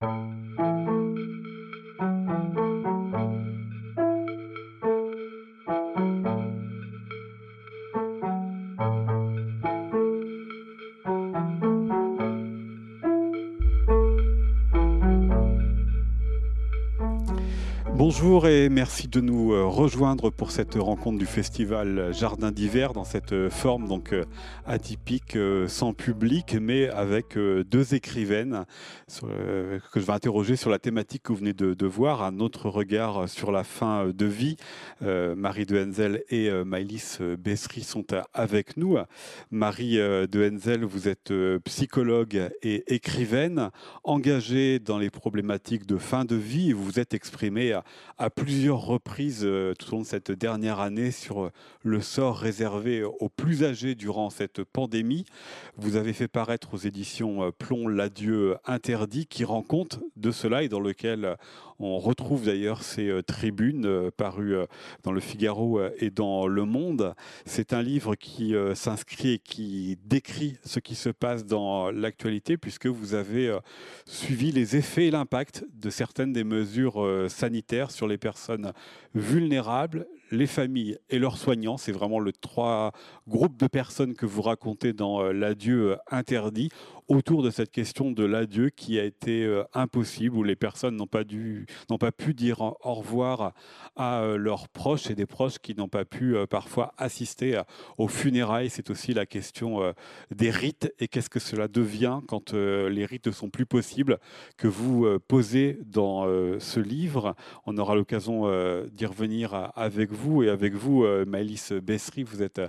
Uh... Bonjour et merci de nous euh, rejoindre pour cette rencontre du festival Jardin d'hiver dans cette euh, forme donc euh, atypique, sans public, mais avec deux écrivaines que je vais interroger sur la thématique que vous venez de, voir, un autre regard sur la fin de vie. Marie de Henzel et Maëlys Bessery sont avec nous. Marie de Henzel, vous êtes psychologue et écrivaine, engagée dans les problématiques de fin de vie. Vous vous êtes exprimée à plusieurs reprises euh, tout au long de cette dernière année sur euh, le sort réservé aux plus âgés durant cette pandémie. Vous avez fait paraître aux éditions euh, Plomb l'adieu interdit qui rend compte de cela et dans lequel on retrouve d'ailleurs ces euh, tribunes euh, parues euh, dans le Figaro et dans Le Monde. C'est un livre qui s'inscrit et qui décrit ce qui se passe dans l'actualité puisque vous avez suivi les effets et l'impact de certaines des mesures sanitaires sur les personnes vulnérables, les familles et leurs soignants. C'est vraiment le trois groupes de personnes que vous racontez dans l'adieu interdit autour de cette question de l'adieu qui a été euh, impossible, où les personnes n'ont pas, dû, n'ont pas pu dire au revoir à euh, leurs proches et des proches qui n'ont pas pu euh, parfois assister aux funérailles. C'est aussi la question des rites et qu'est-ce que cela devient quand les rites ne sont plus possibles, que vous posez dans ce livre. On aura l'occasion d'y revenir avec vous et avec vous, Maëlys Bessery, vous êtes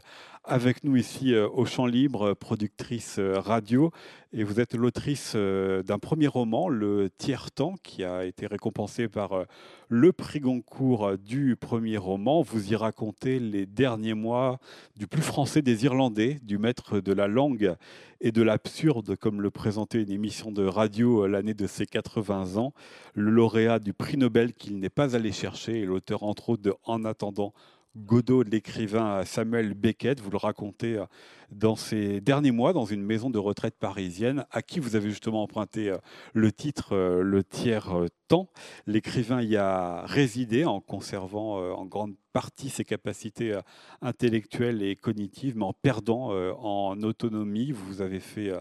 avec nous ici euh, au Champ Libre, productrice euh, radio, et vous êtes l'autrice euh, d'un premier roman, Le Tiers-Temps, qui a été récompensé par le prix Goncourt du premier roman. Vous y racontez les derniers mois du plus français des Irlandais, du maître de la langue et de l'absurde, comme le présentait une émission de radio l'année de ses 80 ans, le lauréat du prix Nobel qu'il n'est pas allé chercher, et l'auteur entre autres de En attendant Godot l'écrivain Samuel Beckett. Vous le racontez euh, dans ces derniers mois dans une maison de retraite parisienne à qui vous avez justement emprunté euh, le titre euh, Le tiers temps. L'écrivain y a résidé en conservant en grande partie ses capacités intellectuelles et cognitives, mais en perdant en autonomie. Vous avez fait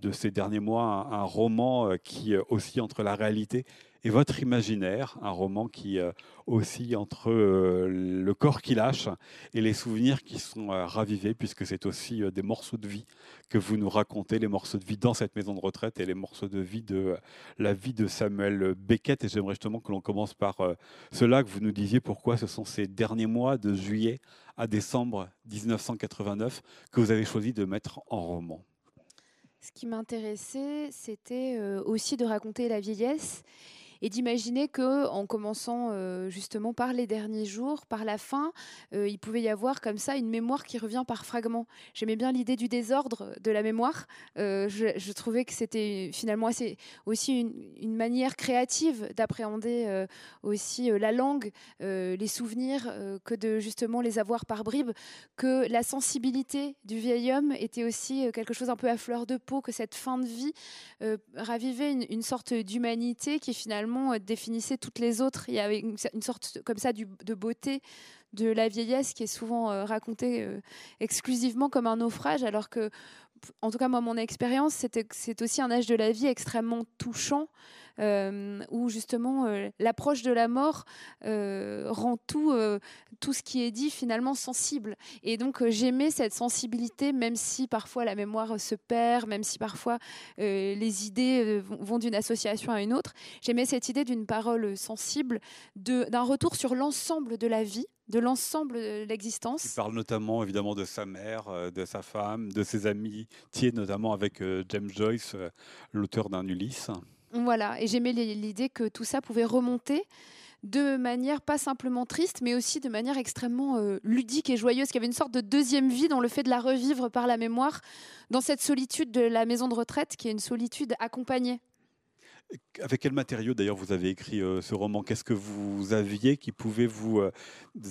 de ces derniers mois un, roman qui oscille entre la réalité et votre imaginaire, un roman qui euh, oscille entre euh, le corps qui lâche et les souvenirs qui sont euh, ravivés, puisque c'est aussi des morceaux de vie que vous nous racontez, les morceaux de vie dans cette maison de retraite et les morceaux de vie de la vie de Samuel Beckett. Et j'aimerais justement que l'on commence par cela, que vous nous disiez pourquoi ce sont ces derniers mois de juillet à décembre 1989 que vous avez choisi de mettre en roman? Ce qui m'intéressait, c'était aussi de raconter la vieillesse et d'imaginer que en commençant euh, justement par les derniers jours, par la fin, euh, il pouvait y avoir comme ça une mémoire qui revient par fragments. J'aimais bien l'idée du désordre de la mémoire. Euh, je, trouvais que c'était finalement assez, aussi une, manière créative d'appréhender aussi la langue, les souvenirs, que de justement les avoir par bribes, que la sensibilité du vieil homme était aussi quelque chose un peu à fleur de peau, que cette fin de vie ravivait une, une sorte d'humanité qui finalement euh, définissait toutes les autres. Il y avait une, sorte comme ça de beauté de la vieillesse qui est souvent euh, racontée euh, exclusivement comme un naufrage, alors que, en tout cas, moi, mon expérience, c'est aussi un âge de la vie extrêmement touchant, où justement euh, l'approche de la mort euh, rend tout, tout ce qui est dit finalement sensible. Et donc j'aimais cette sensibilité, même si parfois la mémoire se perd, même si parfois les idées vont d'une association à une autre. J'aimais cette idée d'une parole sensible, d'un retour sur l'ensemble de la vie de l'ensemble de l'existence. Il parle notamment évidemment de sa mère, de sa femme, de ses amis, notamment avec James Joyce, l'auteur d'un Ulysse. Voilà, et j'aimais l'idée que tout ça pouvait remonter de manière pas simplement triste, mais aussi de manière extrêmement euh, ludique et joyeuse, qu'il y avait une sorte de deuxième vie dans le fait de la revivre par la mémoire, dans cette solitude de la maison de retraite, qui est une solitude accompagnée. Avec quel matériau d'ailleurs vous avez écrit euh, ce roman? Qu'est-ce que vous aviez qui pouvait vous euh,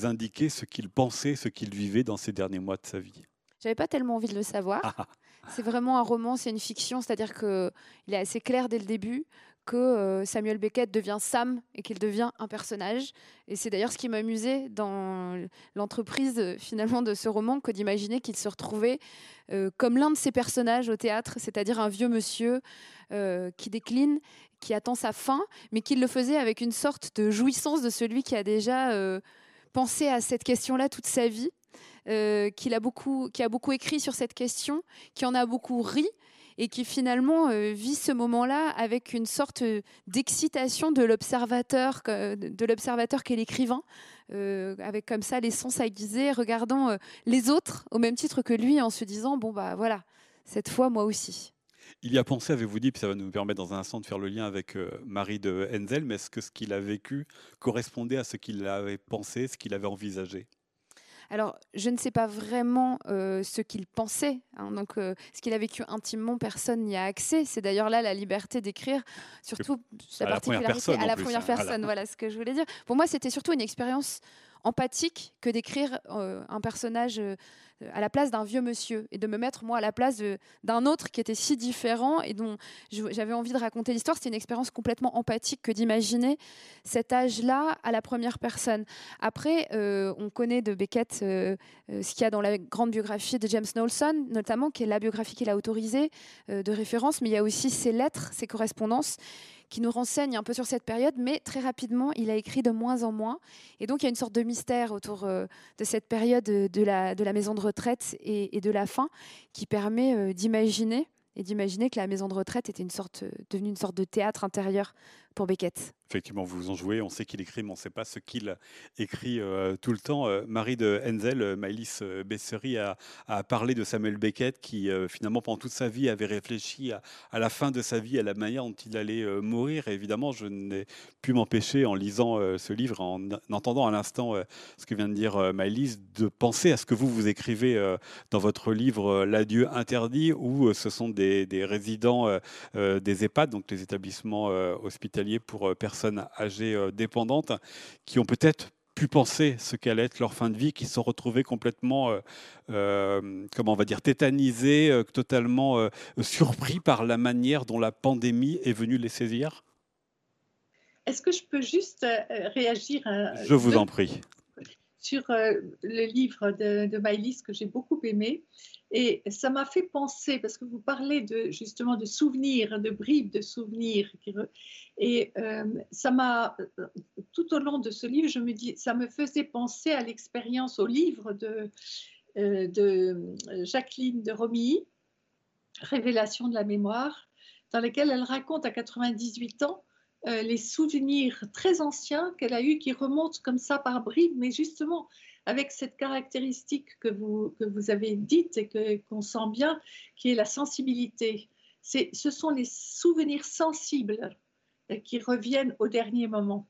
indiquer ce qu'il pensait, ce qu'il vivait dans ces derniers mois de sa vie? J'avais pas tellement envie de le savoir. C'est vraiment un roman, c'est une fiction, c'est-à-dire qu'il est assez clair dès le début que Samuel Beckett devient Sam et qu'il devient un personnage. Et c'est d'ailleurs ce qui m'amusait dans l'entreprise finalement de ce roman que d'imaginer qu'il se retrouvait comme l'un de ces personnages au théâtre, c'est-à-dire un vieux monsieur qui décline, qui attend sa fin, mais qu'il le faisait avec une sorte de jouissance de celui qui a déjà pensé à cette question-là toute sa vie euh, qui, a beaucoup, écrit sur cette question, qui en a beaucoup ri et qui finalement euh, vit ce moment-là avec une sorte d'excitation de l'observateur, de l'observateur qu'est l'écrivain, euh, avec comme ça les sens aiguisés, regardant les autres au même titre que lui, en se disant bon bah voilà, cette fois moi aussi. Il y a pensé, avez-vous dit, puis ça va nous permettre dans un instant de faire le lien avec Marie de Henzel, mais est-ce que ce qu'il a vécu correspondait à ce qu'il avait pensé, ce qu'il avait envisagé? Alors, je ne sais pas vraiment euh, ce qu'il pensait. Hein, donc, euh, ce qu'il a vécu intimement, personne n'y a accès. C'est d'ailleurs là la liberté d'écrire, surtout la particularité à la première personne. Voilà. ce que je voulais dire. Pour moi, c'était surtout une expérience empathique que d'écrire euh, un personnage à la place d'un vieux monsieur et de me mettre moi à la place d'un autre qui était si différent et dont j'avais envie de raconter l'histoire. C'était une expérience complètement empathique que d'imaginer cet âge-là à la première personne. Après, euh, on connaît de Beckett euh, ce qu'il y a dans la grande biographie de James Knowlson, notamment, qui est la biographie qu'il a autorisée de référence, mais il y a aussi ses lettres, ses correspondances qui nous renseigne un peu sur cette période, mais très rapidement, il a écrit de moins en moins. Et donc, il y a une sorte de mystère autour euh, de cette période de la, maison de retraite et, de la fin qui permet euh, d'imaginer et d'imaginer que la maison de retraite était sorte, devenue une sorte de théâtre intérieur Beckett. Effectivement, vous en jouez. On sait qu'il écrit, mais on ne sait pas ce qu'il écrit euh, tout le temps. Euh, Marie de Henzel, euh, Maëlys Bessery, a, parlé de Samuel Beckett, qui finalement, pendant toute sa vie, avait réfléchi à, la fin de sa vie, à la manière dont il allait mourir. Évidemment, je n'ai pu m'empêcher, en lisant ce livre, en, entendant à l'instant ce que vient de dire Maëlys, de penser à ce que vous, vous écrivez dans votre livre L'adieu interdit, où ce sont des, des résidents des EHPAD, donc les établissements hospitaliers pour personnes âgées euh, dépendantes qui ont peut-être pu penser ce qu'allait être leur fin de vie, qui se sont retrouvés complètement, euh, euh, comment on va dire, tétanisés, totalement surpris par la manière dont la pandémie est venue les saisir Est-ce que je peux juste réagir Je vous en prie. Sur le livre de, de que j'ai beaucoup aimé. Et ça m'a fait penser, parce que vous parlez de, justement de souvenirs, de bribes de souvenirs. Et euh, ça m'a, tout au long de ce livre, je me dis, ça me faisait penser à l'expérience, au livre de, euh, Jacqueline de Romilly, Révélation de la mémoire, dans lequel elle raconte à 98 ans euh, les souvenirs très anciens qu'elle a eus qui remontent comme ça par bribes, mais justement avec cette caractéristique que vous, que vous avez dite et qu'on sent bien, qui est la sensibilité. Ce sont les souvenirs sensibles qui reviennent au dernier moment.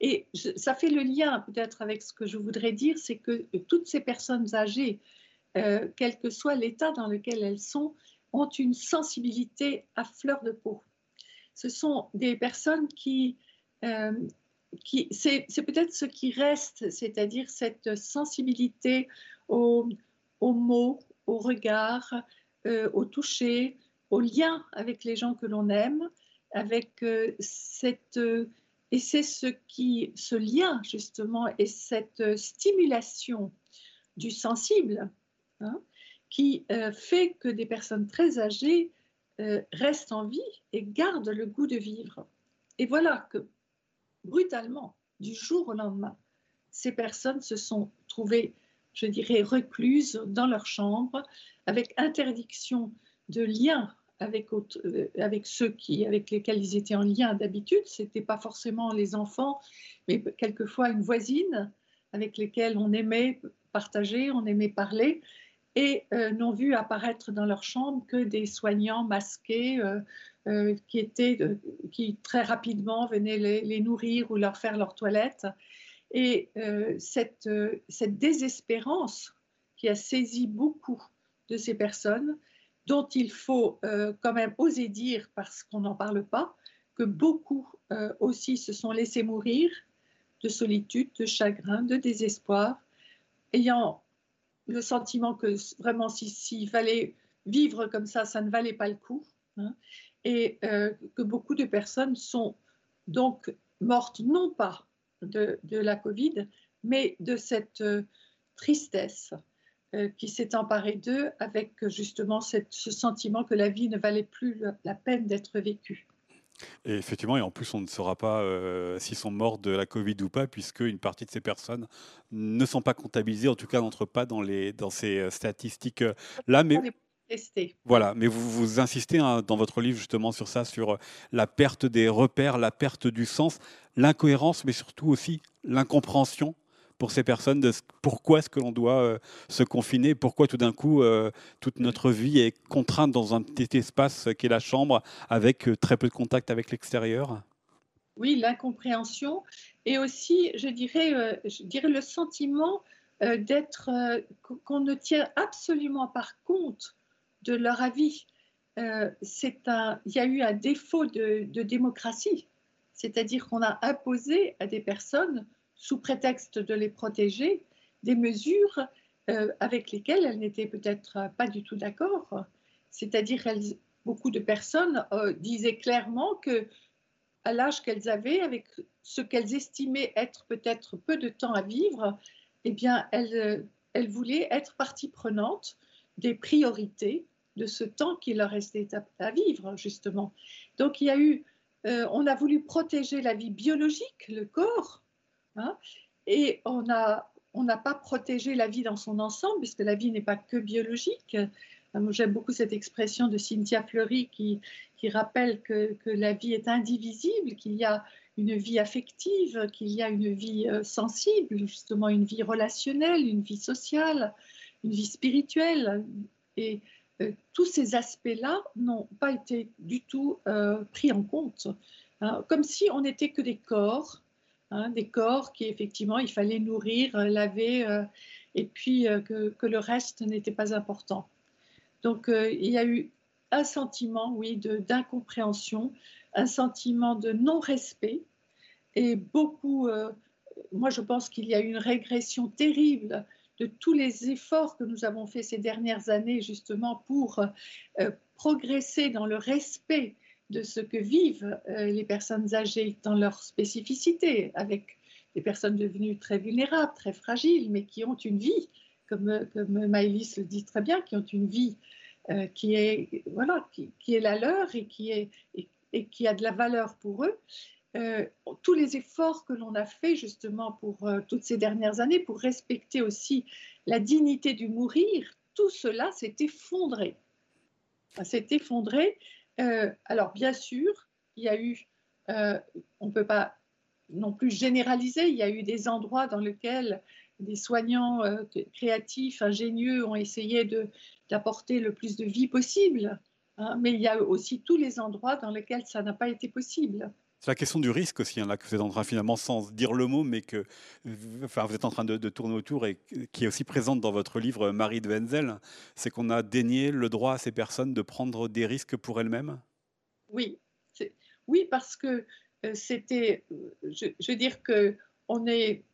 Et ça fait le lien peut-être avec ce que je voudrais dire, c'est que toutes ces personnes âgées, euh, quel que soit l'état dans lequel elles sont, ont une sensibilité à fleur de peau. Ce sont des personnes qui euh, c'est peut-être ce qui reste, c'est-à-dire cette sensibilité aux, mots, au regard, euh, au toucher, au lien avec les gens que l'on aime, avec euh, cette et c'est ce qui, ce lien justement et cette stimulation du sensible hein, qui euh, fait que des personnes très âgées restent en vie et gardent le goût de vivre. Et voilà que brutalement, du jour au lendemain, ces personnes se sont trouvées, je dirais, recluses dans leur chambre, avec interdiction de lien avec, euh, ceux qui, avec lesquels ils étaient en lien d'habitude. Ce n'était pas forcément les enfants, mais quelquefois une voisine avec lesquelles on aimait partager, on aimait parler, et euh, n'ont vu apparaître dans leur chambre que des soignants masqués, euh, euh, qui, étaient, qui très rapidement venaient les, nourrir ou leur faire leur toilette. Et cette, cette désespérance qui a saisi beaucoup de ces personnes, dont il faut quand même oser dire, parce qu'on n'en parle pas, que beaucoup aussi se sont laissés mourir de solitude, de chagrin, de désespoir, ayant le sentiment que vraiment s'il fallait vivre comme ça, ça ne valait pas le coup. Hein. et que beaucoup de personnes sont donc mortes non pas de, la Covid, mais de cette tristesse qui s'est emparée d'eux avec justement ce sentiment que la vie ne valait plus la peine d'être vécue. Et effectivement, et en plus, on ne saura pas euh, s'ils sont morts de la Covid ou pas, puisque une partie de ces personnes ne sont pas comptabilisées, en tout cas n'entrent pas dans, les, dans ces euh, statistiques-là. Mais voilà, mais vous, vous insistez hein, dans votre livre justement sur ça, sur euh, la perte des repères, la perte du sens, l'incohérence, mais surtout aussi l'incompréhension pour ces personnes pourquoi est-ce que l'on doit euh, se confiner, pourquoi tout d'un coup euh, toute notre vie est contrainte dans un petit espace qui est la chambre avec euh, très peu de contact avec l'extérieur? Oui, l'incompréhension et aussi, je dirais, je dirais le sentiment d'être qu'on ne tient absolument pas compte de leur avis. un, il y a eu un défaut de démocratie, c'est-à-dire qu'on a imposé à des personnes sous prétexte de les protéger, des mesures euh, avec lesquelles elles n'étaient peut-être pas du tout d'accord. C'est-à-dire, beaucoup de personnes euh, disaient clairement que, à l'âge qu'elles avaient, avec ce qu'elles estimaient être peut-être peu de temps à vivre, eh bien, elles, elles voulaient être partie prenante des priorités de ce temps qui leur restait à, vivre, justement. Donc, il y a eu, euh, on a voulu protéger la vie biologique, le corps, Hein. et on n'a pas protégé la vie dans son ensemble, puisque la vie n'est pas que biologique. Euh, j'aime beaucoup cette expression de Cynthia Fleury qui, rappelle que, que, la vie est indivisible, qu'il y a une vie affective, qu'il y a une vie euh, sensible, justement une vie relationnelle, une vie sociale, une vie spirituelle. Et euh, tous ces aspects-là n'ont pas été du tout pris en compte. Hein. comme si on n'était que des corps Hein, des corps qui effectivement il fallait nourrir, euh, laver, euh, et puis euh, que, le reste n'était pas important. Donc il y a eu un sentiment, oui, d'incompréhension, un sentiment de non-respect, et beaucoup, moi je pense qu'il y a eu une régression terrible de tous les efforts que nous avons faits ces dernières années justement pour progresser dans le respect de ce que vivent euh, les personnes âgées dans leur spécificité, avec des personnes devenues très vulnérables, très fragiles, mais qui ont une vie, comme, comme Maëlys le dit très bien, qui ont une vie euh, qui, est, voilà, qui, est la leur et qui, est, et, qui a de la valeur pour eux. Euh, tous les efforts que l'on a fait justement pour toutes ces dernières années pour respecter aussi la dignité du mourir, tout cela s'est effondré. S'est effondré euh, alors, bien sûr, il y a eu, euh, on ne peut pas non plus généraliser, il y a eu des endroits dans lesquels des soignants euh, créatifs, ingénieux ont essayé d'apporter le plus de vie possible, hein, mais il y a aussi tous les endroits dans lesquels ça n'a pas été possible. C'est la question du risque aussi, hein, là, que vous êtes en train, finalement, sans dire le mot, mais que enfin, vous êtes en train de, tourner autour et qui est aussi présente dans votre livre Marie de Wenzel, c'est qu'on a dénié le droit à ces personnes de prendre des risques pour elles-mêmes? Oui, oui, parce que euh, c'était, je, je, veux dire que on est,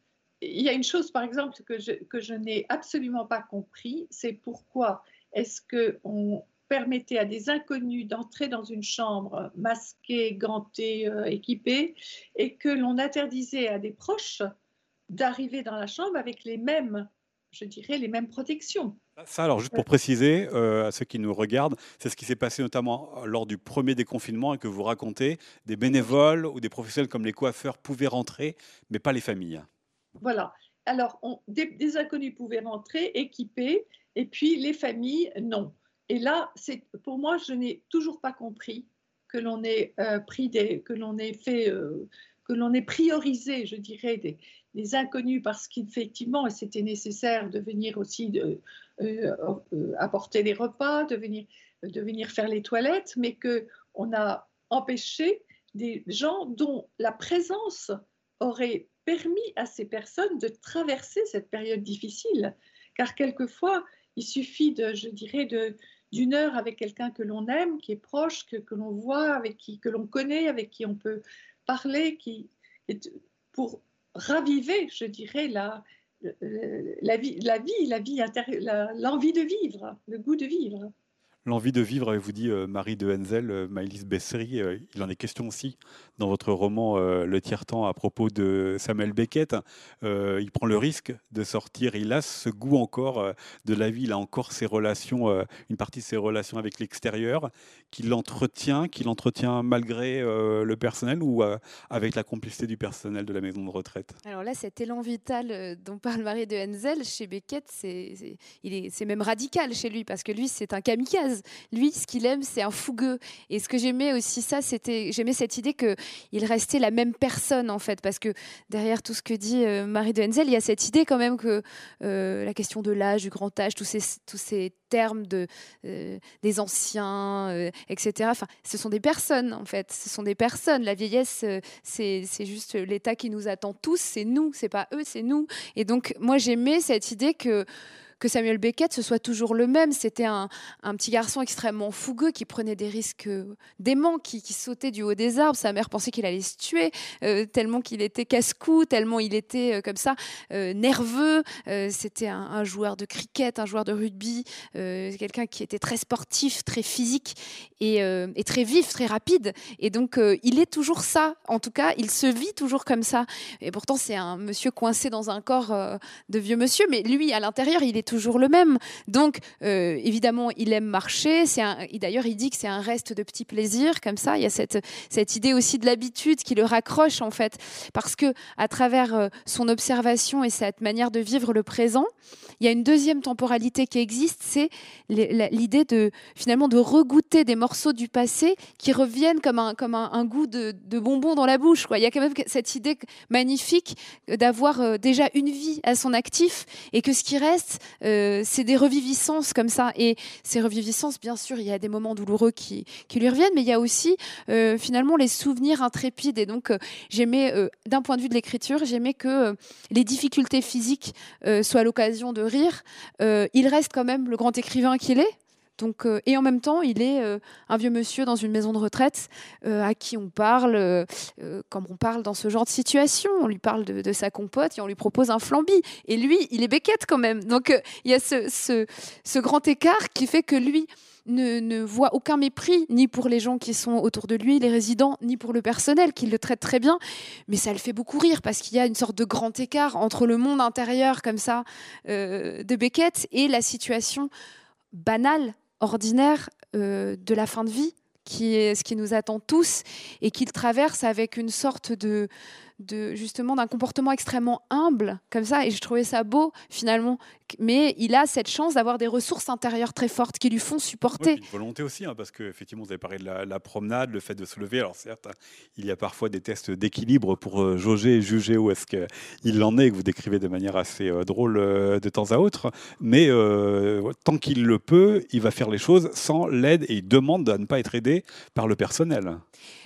il y a une chose, par exemple, que je, que je n'ai absolument pas compris, c'est pourquoi est-ce qu'on permettait à des inconnus d'entrer dans une chambre masquée, gantée, euh, équipée, et que l'on interdisait à des proches d'arriver dans la chambre avec les mêmes, je dirais, les mêmes protections. Ça, alors, juste pour préciser euh, à ceux qui nous regardent, c'est ce qui s'est passé notamment lors du premier déconfinement et que vous racontez. Des bénévoles ou des professionnels comme les coiffeurs pouvaient rentrer, mais pas les familles. Voilà. Alors, des inconnus pouvaient rentrer équipés, et puis les familles, non. Et là, pour moi, je n'ai toujours pas compris que l'on ait euh, pris des, que l'on ait fait, euh, que l'on ait priorisé, je dirais, des, inconnus parce qu'effectivement, c'était nécessaire de venir aussi de, euh, apporter des repas, de venir, de venir faire les toilettes, mais que on a empêché des gens dont la présence aurait permis à ces personnes de traverser cette période difficile, car quelquefois il suffit de, je dirais, de, d'une heure avec quelqu'un que l'on aime, qui est proche, que, l'on voit, avec qui que l'on connaît, avec qui on peut parler, qui pour raviver, je dirais, la, la vie, la vie, la vie l'envie de vivre, le goût de vivre. L'envie de vivre, avez-vous dit euh, Marie de Henzel, euh, Maëlys Bessery, euh, il en est question aussi dans votre roman Le tiers-temps à propos de Samuel Beckett. il prend le risque de sortir, il a ce goût encore de la vie, il a encore ses relations, une partie de ses relations avec l'extérieur, qu'il entretient, qu'il entretient malgré le personnel ou avec la complicité du personnel de la maison de retraite? Alors là, cet élan vital dont parle Marie de Henzel, chez Beckett, c'est même radical chez lui, parce que lui, c'est un kamikaze lui, ce qu'il aime, c'est un fougueux. Et ce que j'aimais aussi, ça, c'était, j'aimais cette idée qu'il restait la même personne, en fait, parce que derrière tout ce que dit euh, Marie de Henzel, il y a cette idée quand même que euh, la question de l'âge, du grand âge, tous ces, tous ces termes de, euh, des anciens, etc., enfin, ce sont des personnes, en fait. Ce sont des personnes. La vieillesse, c'est, c'est juste l'état qui nous attend tous, c'est nous, c'est pas eux, c'est nous. Et donc, moi, j'aimais cette idée que que Samuel Beckett ce soit toujours le même. C'était un, petit garçon extrêmement fougueux qui prenait des risques euh, déments, qui, sautait du haut des arbres. Sa mère pensait qu'il allait se tuer, euh, tellement qu'il était casse-cou, tellement il était euh, comme ça, nerveux. C'était un, joueur de cricket, un joueur de rugby, quelqu'un qui était très sportif, très physique et, et, très vif, très rapide. Et donc, il est toujours ça. En tout cas, il se vit toujours comme ça. Et pourtant, c'est un monsieur coincé dans un corps de vieux monsieur, mais lui, à l'intérieur, il est toujours le même. Donc, euh, évidemment, il aime marcher. C'est d'ailleurs, il dit que c'est un reste de petits plaisirs, comme ça. Il y a cette, cette idée aussi de l'habitude qui le raccroche, en fait, parce que à travers euh, son observation et cette manière de vivre le présent, il y a une deuxième temporalité qui existe, c'est l'idée de finalement de regoûter des morceaux du passé qui reviennent comme un, comme un, goût de, bonbons dans la bouche. Quoi. Il y a quand même cette idée magnifique d'avoir euh, déjà une vie à son actif et que ce qui reste, euh, c'est des reviviscences comme ça. Et ces reviviscences, bien sûr, il y a des moments douloureux qui, lui reviennent, mais il y a aussi euh, finalement les souvenirs intrépides. Et donc, euh, j'aimais, d'un point de vue de l'écriture, j'aimais que les difficultés physiques soient l'occasion de rire. il reste quand même le grand écrivain qu'il est. Donc, euh, et en même temps, il est euh, un vieux monsieur dans une maison de retraite euh, à qui on parle, comme on parle dans ce genre de situation. On lui parle de, sa compote et on lui propose un flambi. Et lui, il est Beckett quand même. Donc, il y a ce, grand écart qui fait que lui ne, ne, voit aucun mépris, ni pour les gens qui sont autour de lui, les résidents, ni pour le personnel, qui le traite très bien. Mais ça le fait beaucoup rire parce qu'il y a une sorte de grand écart entre le monde intérieur, comme ça, de Beckett et la situation banale ordinaire euh, de la fin de vie, qui est ce qui nous attend tous, et qu'il traverse avec une sorte de, de justement d'un comportement extrêmement humble comme ça et je trouvais ça beau finalement. Mais il a cette chance d'avoir des ressources intérieures très fortes qui lui font supporter. une volonté aussi hein, parce que effectivement vous avez parlé de la, promenade le fait de se lever. Alors certes il y a parfois des tests d'équilibre pour euh, jauger et juger où est-ce qu'il en est que vous décrivez de manière assez euh, drôle euh, de temps à autre. Mais tant qu'il le peut il va faire les choses sans l'aide et il demande à ne pas être aidé par le personnel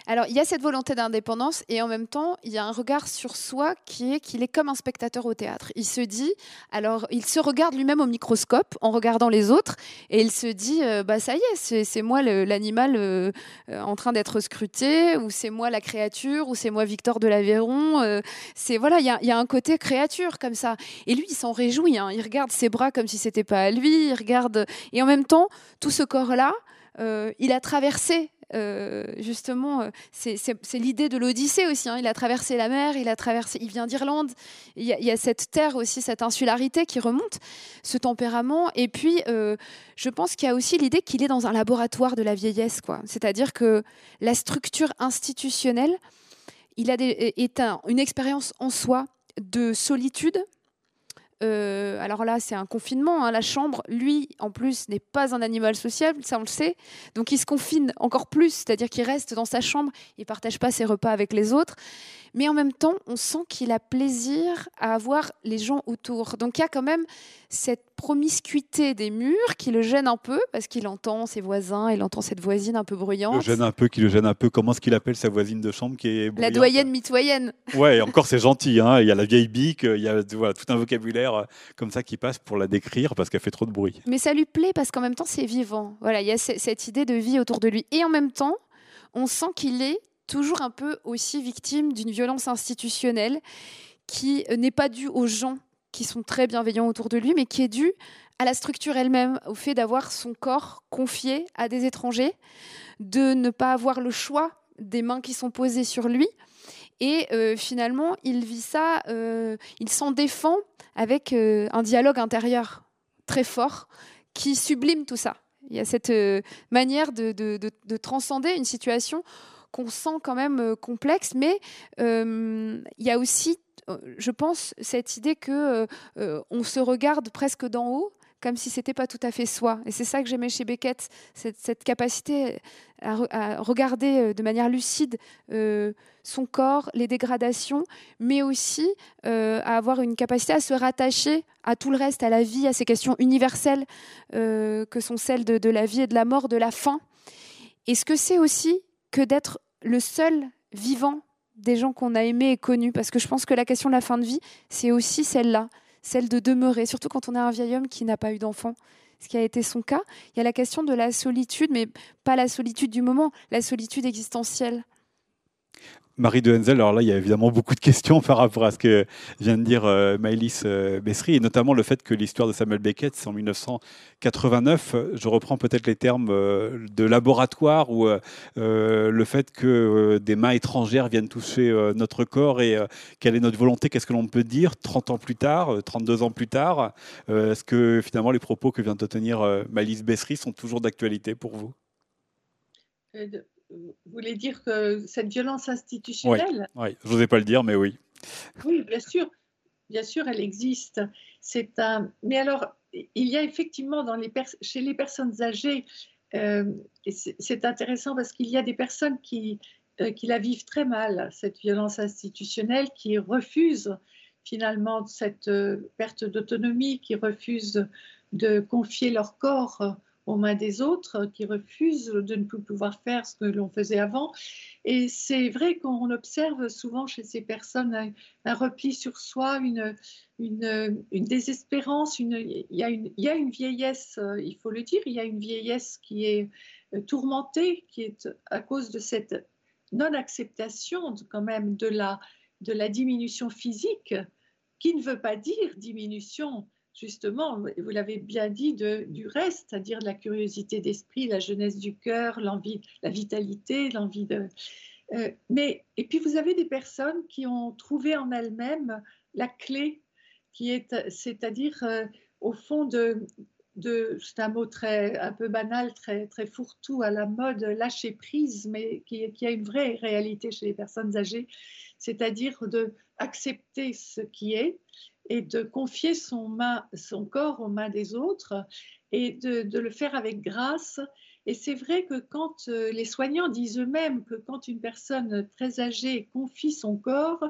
alors, il y a cette volonté d'indépendance et en même temps, il y a un regard sur soi qui est qu'il est comme un spectateur au théâtre. Il se dit, alors, il se regarde lui-même au microscope en regardant les autres et il se dit, euh, bah ça y est, c'est moi l'animal euh, euh, en train d'être scruté ou c'est moi la créature ou c'est moi Victor de l'Aveyron. c'est voilà, il y, a, un côté créature comme ça. Et lui, il s'en réjouit. Hein. Il regarde ses bras comme si c'était pas à lui. Il regarde et en même temps, tout ce corps-là. il a traversé euh, justement, euh, c'est l'idée de l'Odyssée aussi. Hein. Il a traversé la mer, il a traversé, il vient d'Irlande. Il, y, a cette terre aussi, cette insularité qui remonte, ce tempérament. Et puis, euh, je pense qu'il y a aussi l'idée qu'il est dans un laboratoire de la vieillesse, quoi. C'est-à-dire que la structure institutionnelle, il a des, est une expérience en soi de solitude, euh, alors là, c'est un confinement. Hein. La chambre, lui, en plus, n'est pas un animal sociable, ça on le sait. Donc il se confine encore plus, c'est-à-dire qu'il reste dans sa chambre, il ne partage pas ses repas avec les autres mais en même temps, on sent qu'il a plaisir à avoir les gens autour. Donc il y a quand même cette promiscuité des murs qui le gêne un peu parce qu'il entend ses voisins, il entend cette voisine un peu bruyante. Le gêne un peu, qui le gêne un peu. Comment est-ce qu'il appelle sa voisine de chambre qui est La doyenne mitoyenne. Ouais, encore c'est gentil. Hein. Il y a la vieille bique, il y a tout un vocabulaire euh, comme ça qui passe pour la décrire parce qu'elle fait trop de bruit. Mais ça lui plaît parce qu'en même temps c'est vivant. Voilà, il y a cette idée de vie autour de lui et en même temps on sent qu'il est toujours un peu aussi victime d'une violence institutionnelle qui n'est pas due aux gens qui sont très bienveillants autour de lui, mais qui est dû à la structure elle-même, au fait d'avoir son corps confié à des étrangers, de ne pas avoir le choix des mains qui sont posées sur lui. Et euh, finalement, il vit ça, euh, il s'en défend avec euh, un dialogue intérieur très fort qui sublime tout ça. Il y a cette manière de, de, transcender une situation qu'on sent quand même complexe, mais il y a aussi, je pense, cette idée que on se regarde presque d'en haut comme si c'était pas tout à fait soi. Et c'est ça que j'aimais chez Beckett, cette, capacité à, regarder euh, de manière lucide euh, son corps, les dégradations, mais aussi euh, à avoir une capacité à se rattacher à tout le reste, à la vie, à ces questions universelles que sont celles de, de, la vie et de la mort, de la fin. Et ce que c'est aussi que d'être le seul vivant des gens qu'on a aimés et connus, parce que je pense que la question de la fin de vie, c'est aussi celle-là celle de demeurer, surtout quand on a un vieil homme qui n'a pas eu d'enfant, ce qui a été son cas. Il y a la question de la solitude, mais pas la solitude du moment, la solitude existentielle. Marie de Henzel, alors là, il y a évidemment beaucoup de questions par rapport à ce que vient de dire euh, Maëlys euh, et notamment le fait que l'histoire de Samuel Beckett, c'est en 1989. Je reprends peut-être les termes euh, de laboratoire, ou le fait que des mains étrangères viennent toucher notre corps, et quelle est notre volonté, qu'est-ce que l'on peut dire 30 ans plus tard, 32 ans plus tard Est-ce que finalement les propos que vient de tenir Maëlys Bessry sont toujours d'actualité pour vous? Voulez dire que cette violence institutionnelle. Oui, je n'osais pas le dire, mais oui. Oui, bien sûr, bien sûr, elle existe. C'est un. Mais alors, il y a effectivement dans les chez les personnes âgées, euh, c'est intéressant parce qu'il y a des personnes qui, euh, qui la vivent très mal, cette violence institutionnelle, qui refusent finalement cette euh, perte d'autonomie, qui refusent de confier leur corps aux mains des autres, qui refusent de ne plus pouvoir faire ce que l'on faisait avant. Et c'est vrai qu'on observe souvent chez ces personnes un, repli sur soi, une, une, désespérance, une, il, y a une, il y a une vieillesse, euh, il faut le dire, il y a une vieillesse qui est euh, tourmentée, qui est à cause de cette non-acceptation quand même de la, de la diminution physique, qui ne veut pas dire diminution justement, vous l'avez bien dit, du reste, c'est-à-dire la curiosité d'esprit, la jeunesse du cœur, l'envie, la vitalité, l'envie de... Euh, mais, et puis vous avez des personnes qui ont trouvé en elles-mêmes la clé, qui est, c'est-à-dire euh, au fond de, c'est un mot très un peu banal, très très fourre-tout à la mode, lâcher prise, mais qui, qui, a une vraie réalité chez les personnes âgées, c'est-à-dire de accepter ce qui est et de confier son, corps aux mains des autres et de, le faire avec grâce. Et c'est vrai que quand euh, les soignants disent eux-mêmes que quand une personne très âgée confie son corps,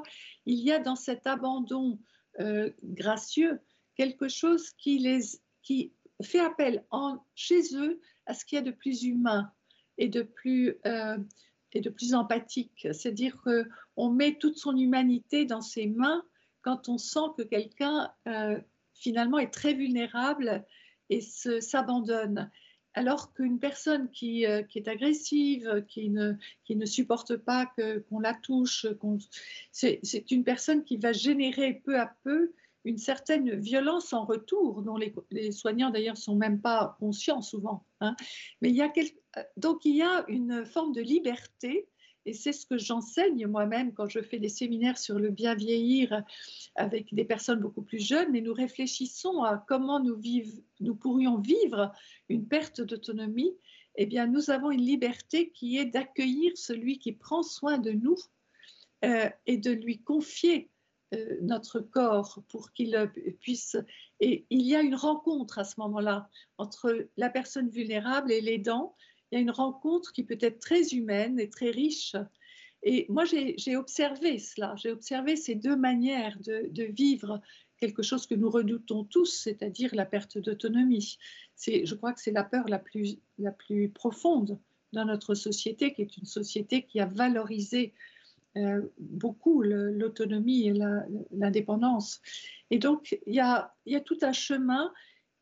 il y a dans cet abandon euh, gracieux quelque chose qui, les, qui fait appel en, chez eux à ce qu'il y a de plus humain et de plus, euh, et de plus empathique. C'est-à-dire qu'on met toute son humanité dans ses mains quand on sent que quelqu'un euh, finalement est très vulnérable et s'abandonne. Alors qu'une personne qui, euh, qui, est agressive, qui ne, qui ne supporte pas qu'on la touche, c'est une personne qui va générer peu à peu une certaine violence en retour, dont les, les soignants d'ailleurs sont même pas conscients souvent. Hein. Mais il y a donc il y a une forme de liberté et c'est ce que j'enseigne moi-même quand je fais des séminaires sur le bien vieillir avec des personnes beaucoup plus jeunes. Et nous réfléchissons à comment nous, pourrions vivre une perte d'autonomie. Eh bien, nous avons une liberté qui est d'accueillir celui qui prend soin de nous euh, et de lui confier euh, notre corps pour qu'il puisse. Et il y a une rencontre à ce moment-là entre la personne vulnérable et l'aidant il y a une rencontre qui peut être très humaine et très riche. Et moi, j'ai observé cela, j'ai observé ces deux manières de, vivre quelque chose que nous redoutons tous, c'est-à-dire la perte d'autonomie. Je crois que c'est la peur la plus, profonde dans notre société, qui est une société qui a valorisé euh, beaucoup l'autonomie et l'indépendance. Et donc, il y, a, il y a tout un chemin,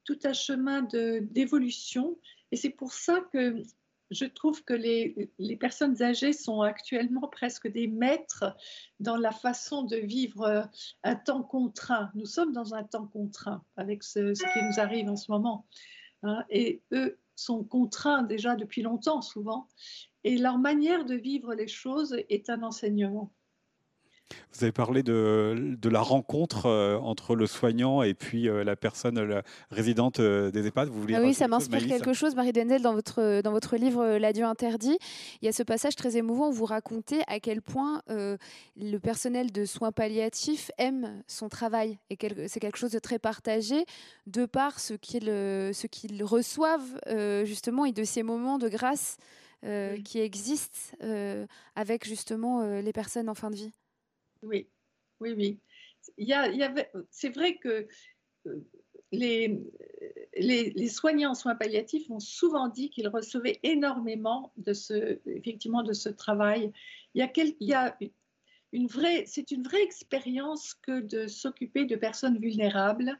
tout un chemin d'évolution et c'est pour ça que je trouve que les, personnes âgées sont actuellement presque des maîtres dans la façon de vivre un temps contraint. Nous sommes dans un temps contraint avec ce, qui nous arrive en ce moment. Hein. et eux sont contraints déjà depuis longtemps souvent. Et leur manière de vivre les choses est un enseignement. Vous avez parlé de, de la rencontre euh, entre le soignant et puis euh, la personne la résidente euh, des EHPAD. Vous ah oui, ça m'inspire quelque chose, Marie Denzel, dans votre, dans votre livre L'adieu interdit. Il y a ce passage très émouvant où vous racontez à quel point le personnel de soins palliatifs aime son travail et c'est quelque chose de très partagé de par ce qu'ils reçoivent justement et de ces moments de grâce qui existent avec justement les personnes en fin de vie. Oui, oui, oui. Il y, avait, c'est vrai que euh, les, les, soignants en soins palliatifs ont souvent dit qu'ils recevaient énormément de ce, effectivement, de ce travail. Il y a, il y a une vraie, c'est une vraie expérience que de s'occuper de personnes vulnérables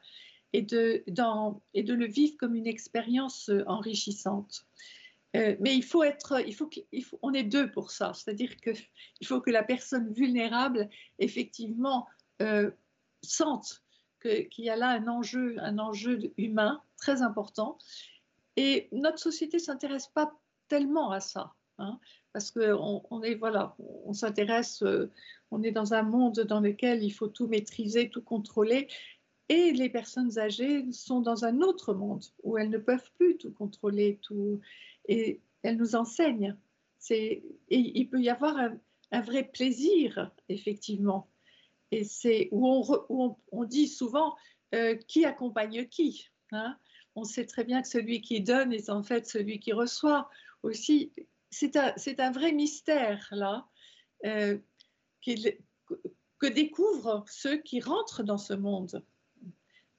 et de, dans, et de le vivre comme une expérience enrichissante. Euh, mais il faut être, il faut, on est deux pour ça. C'est-à-dire qu'il faut que la personne vulnérable, effectivement, euh, sente qu'il y a là un enjeu, un enjeu humain très important. Et notre société s'intéresse pas tellement à ça, hein, parce qu'on on est voilà, on s'intéresse, euh, on est dans un monde dans lequel il faut tout maîtriser, tout contrôler. Et les personnes âgées sont dans un autre monde où elles ne peuvent plus tout contrôler, tout et elle nous enseigne. Et il peut y avoir un, vrai plaisir, effectivement. Et c'est où on, dit souvent euh, qui accompagne qui. Hein. on sait très bien que celui qui donne est en fait celui qui reçoit aussi. C'est un, un, vrai mystère, là, euh, que découvrent ceux qui rentrent dans ce monde.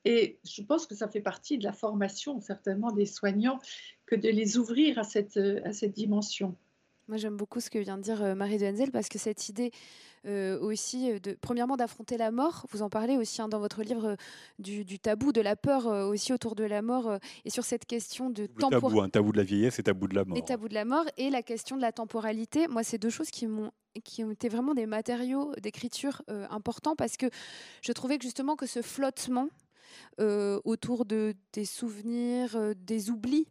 Et je pense que ça fait partie de la formation, certainement, des soignants, que de les ouvrir à cette, à cette dimension. Moi, j'aime beaucoup ce que vient de dire euh, Marie de Henzel, parce que cette idée euh, aussi, euh, de, premièrement, d'affronter la mort, vous en parlez aussi hein, dans votre livre du, tabou, de la peur aussi autour de la mort, et sur cette question de temporalité. tabou, un tabou de la vieillesse et tabou de la mort. Et tabou de la mort, et la question de la temporalité. Moi, c'est deux choses qui m'ont qui ont été vraiment des matériaux d'écriture importants parce que je trouvais que justement que ce flottement euh, autour de, des souvenirs, euh, des oublis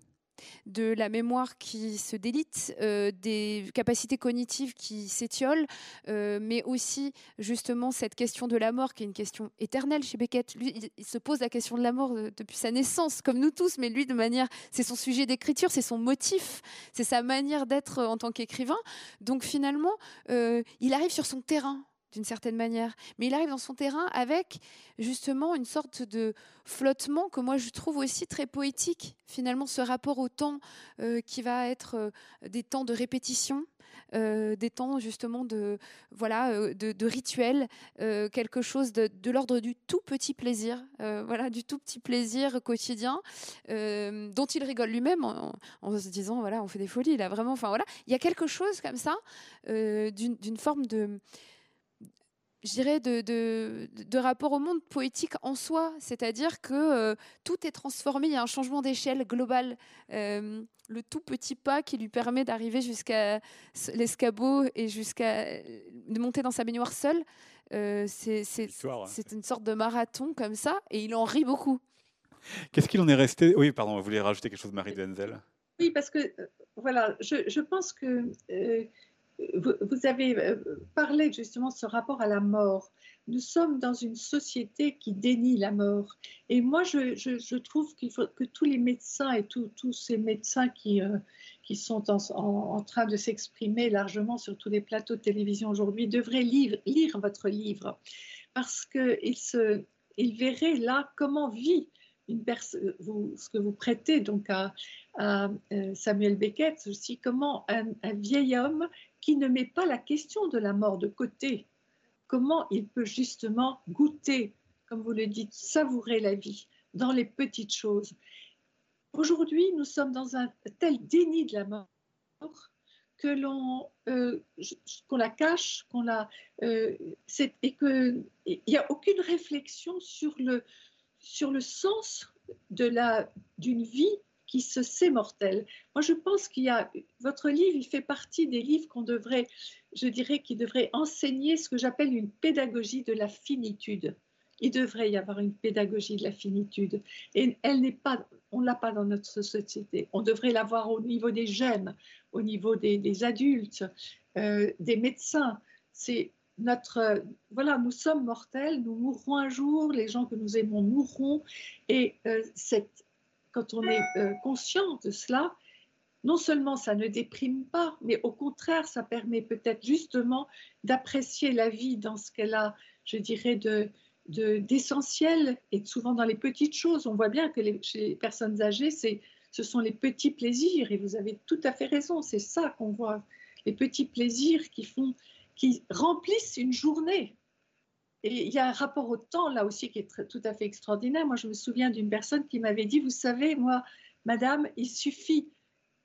de la mémoire qui se délite, euh, des capacités cognitives qui s'étiolent, mais aussi justement cette question de la mort qui est une question éternelle chez Beckett. Lui, il, se pose la question de la mort depuis sa naissance, comme nous tous, mais lui, de manière, c'est son sujet d'écriture, c'est son motif, c'est sa manière d'être en tant qu'écrivain. Donc finalement, il arrive sur son terrain d'une certaine manière. Mais il arrive dans son terrain avec justement une sorte de flottement que moi je trouve aussi très poétique. Finalement, ce rapport au temps euh, qui va être euh, des temps de répétition. Euh, des temps justement de voilà de, de rituel quelque chose de, l'ordre du tout petit plaisir voilà du tout petit plaisir quotidien dont il rigole lui-même en, se disant voilà on fait des folies là vraiment enfin voilà il y a quelque chose comme ça d'une forme de je dirais, de, de, rapport au monde poétique en soi. C'est-à-dire que euh, tout est transformé, il y a un changement d'échelle global. Euh, le tout petit pas qui lui permet d'arriver jusqu'à l'escabeau et jusqu'à de monter dans sa baignoire seule, euh, c'est une sorte de marathon comme ça, et il en rit beaucoup. Qu'est-ce qu'il en est resté? Oui, pardon, vous voulez rajouter quelque chose, Marie Denzel Oui, parce que, voilà, je, je pense que vous, avez euh, parlé justement de ce rapport à la mort. Nous sommes dans une société qui dénie la mort. Et moi, je, trouve qu'il faut que tous les médecins et tous ces médecins qui, euh, qui sont en, train de s'exprimer largement sur tous les plateaux de télévision aujourd'hui devraient lire, votre livre parce qu'ils ils verraient là comment vit une personne, ce que vous prêtez donc à, euh, Samuel Beckett aussi, comment un, vieil homme qui ne met pas la question de la mort de côté. Comment il peut justement goûter, comme vous le dites, savourer la vie dans les petites choses. Aujourd'hui, nous sommes dans un tel déni de la mort que l'on euh, qu'on la cache, qu'on la euh, et que il n'y a aucune réflexion sur le sur le sens de la d'une vie qui se sait mortel. Moi, je pense qu'il y a votre livre, il fait partie des livres qu'on devrait, je dirais, qui devrait enseigner ce que j'appelle une pédagogie de la finitude. Il devrait y avoir une pédagogie de la finitude, et elle n'est pas, on l'a pas dans notre société. On devrait l'avoir au niveau des jeunes, au niveau des, adultes, euh, des médecins. C'est notre, voilà, nous sommes mortels, nous mourrons un jour, les gens que nous aimons mourront, et euh, cette quand on est euh, conscient de cela, non seulement ça ne déprime pas, mais au contraire, ça permet peut-être justement d'apprécier la vie dans ce qu'elle a, je dirais, de, d'essentiel et souvent dans les petites choses. On voit bien que chez les personnes âgées, ce sont les petits plaisirs et vous avez tout à fait raison, c'est ça qu'on voit, les petits plaisirs qui font, qui remplissent une journée. Et il y a un rapport au temps là aussi qui est tout à fait extraordinaire. Moi, je me souviens d'une personne qui m'avait dit, vous savez, moi, madame, il suffit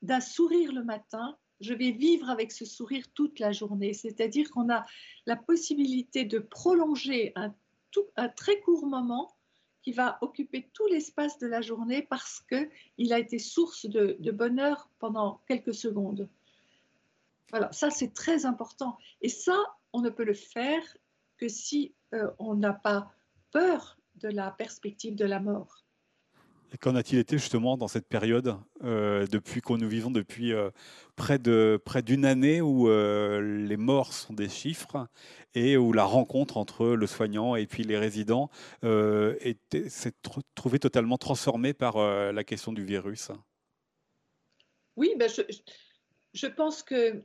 d'un sourire le matin, je vais vivre avec ce sourire toute la journée. C'est-à-dire qu'on a la possibilité de prolonger un, très court moment qui va occuper tout l'espace de la journée parce qu'il a été source de bonheur pendant quelques secondes. Voilà, ça c'est très important. Et ça, on ne peut le faire que si euh, on n'a pas peur de la perspective de la mort. Et qu'en a-t-il été justement dans cette période, euh, depuis qu'on nous vivons depuis euh, près de près d'une année où les morts sont des chiffres et où la rencontre entre le soignant et puis les résidents s'est trouvée totalement transformée par la question du virus? Oui, ben je, je, pense que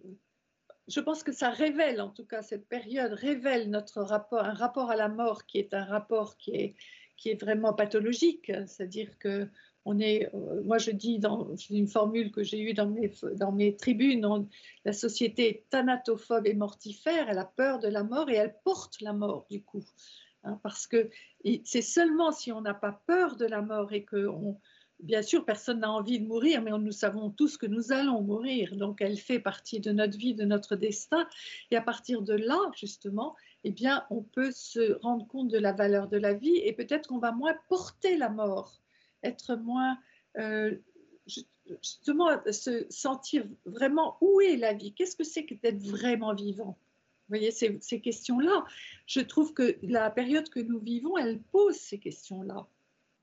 je pense que ça révèle, en tout cas, cette période révèle notre rapport, un rapport à la mort qui est un rapport qui est, qui est vraiment pathologique. C'est-à-dire que on est, euh, moi je dis dans une formule que j'ai eue dans mes, dans mes tribunes, la société est thanatophobe et mortifère, elle a peur de la mort et elle porte la mort du coup. Hein, parce que c'est seulement si on n'a pas peur de la mort et qu'on Bien sûr, personne n'a envie de mourir, mais nous savons tous que nous allons mourir. Donc, elle fait partie de notre vie, de notre destin. Et à partir de là, justement, eh bien, on peut se rendre compte de la valeur de la vie et peut-être qu'on va moins porter la mort, être moins, euh, justement, se sentir vraiment où est la vie Qu'est-ce que c'est que d'être vraiment vivant vous voyez, ces, ces questions-là, je trouve que la période que nous vivons, elle pose ces questions-là.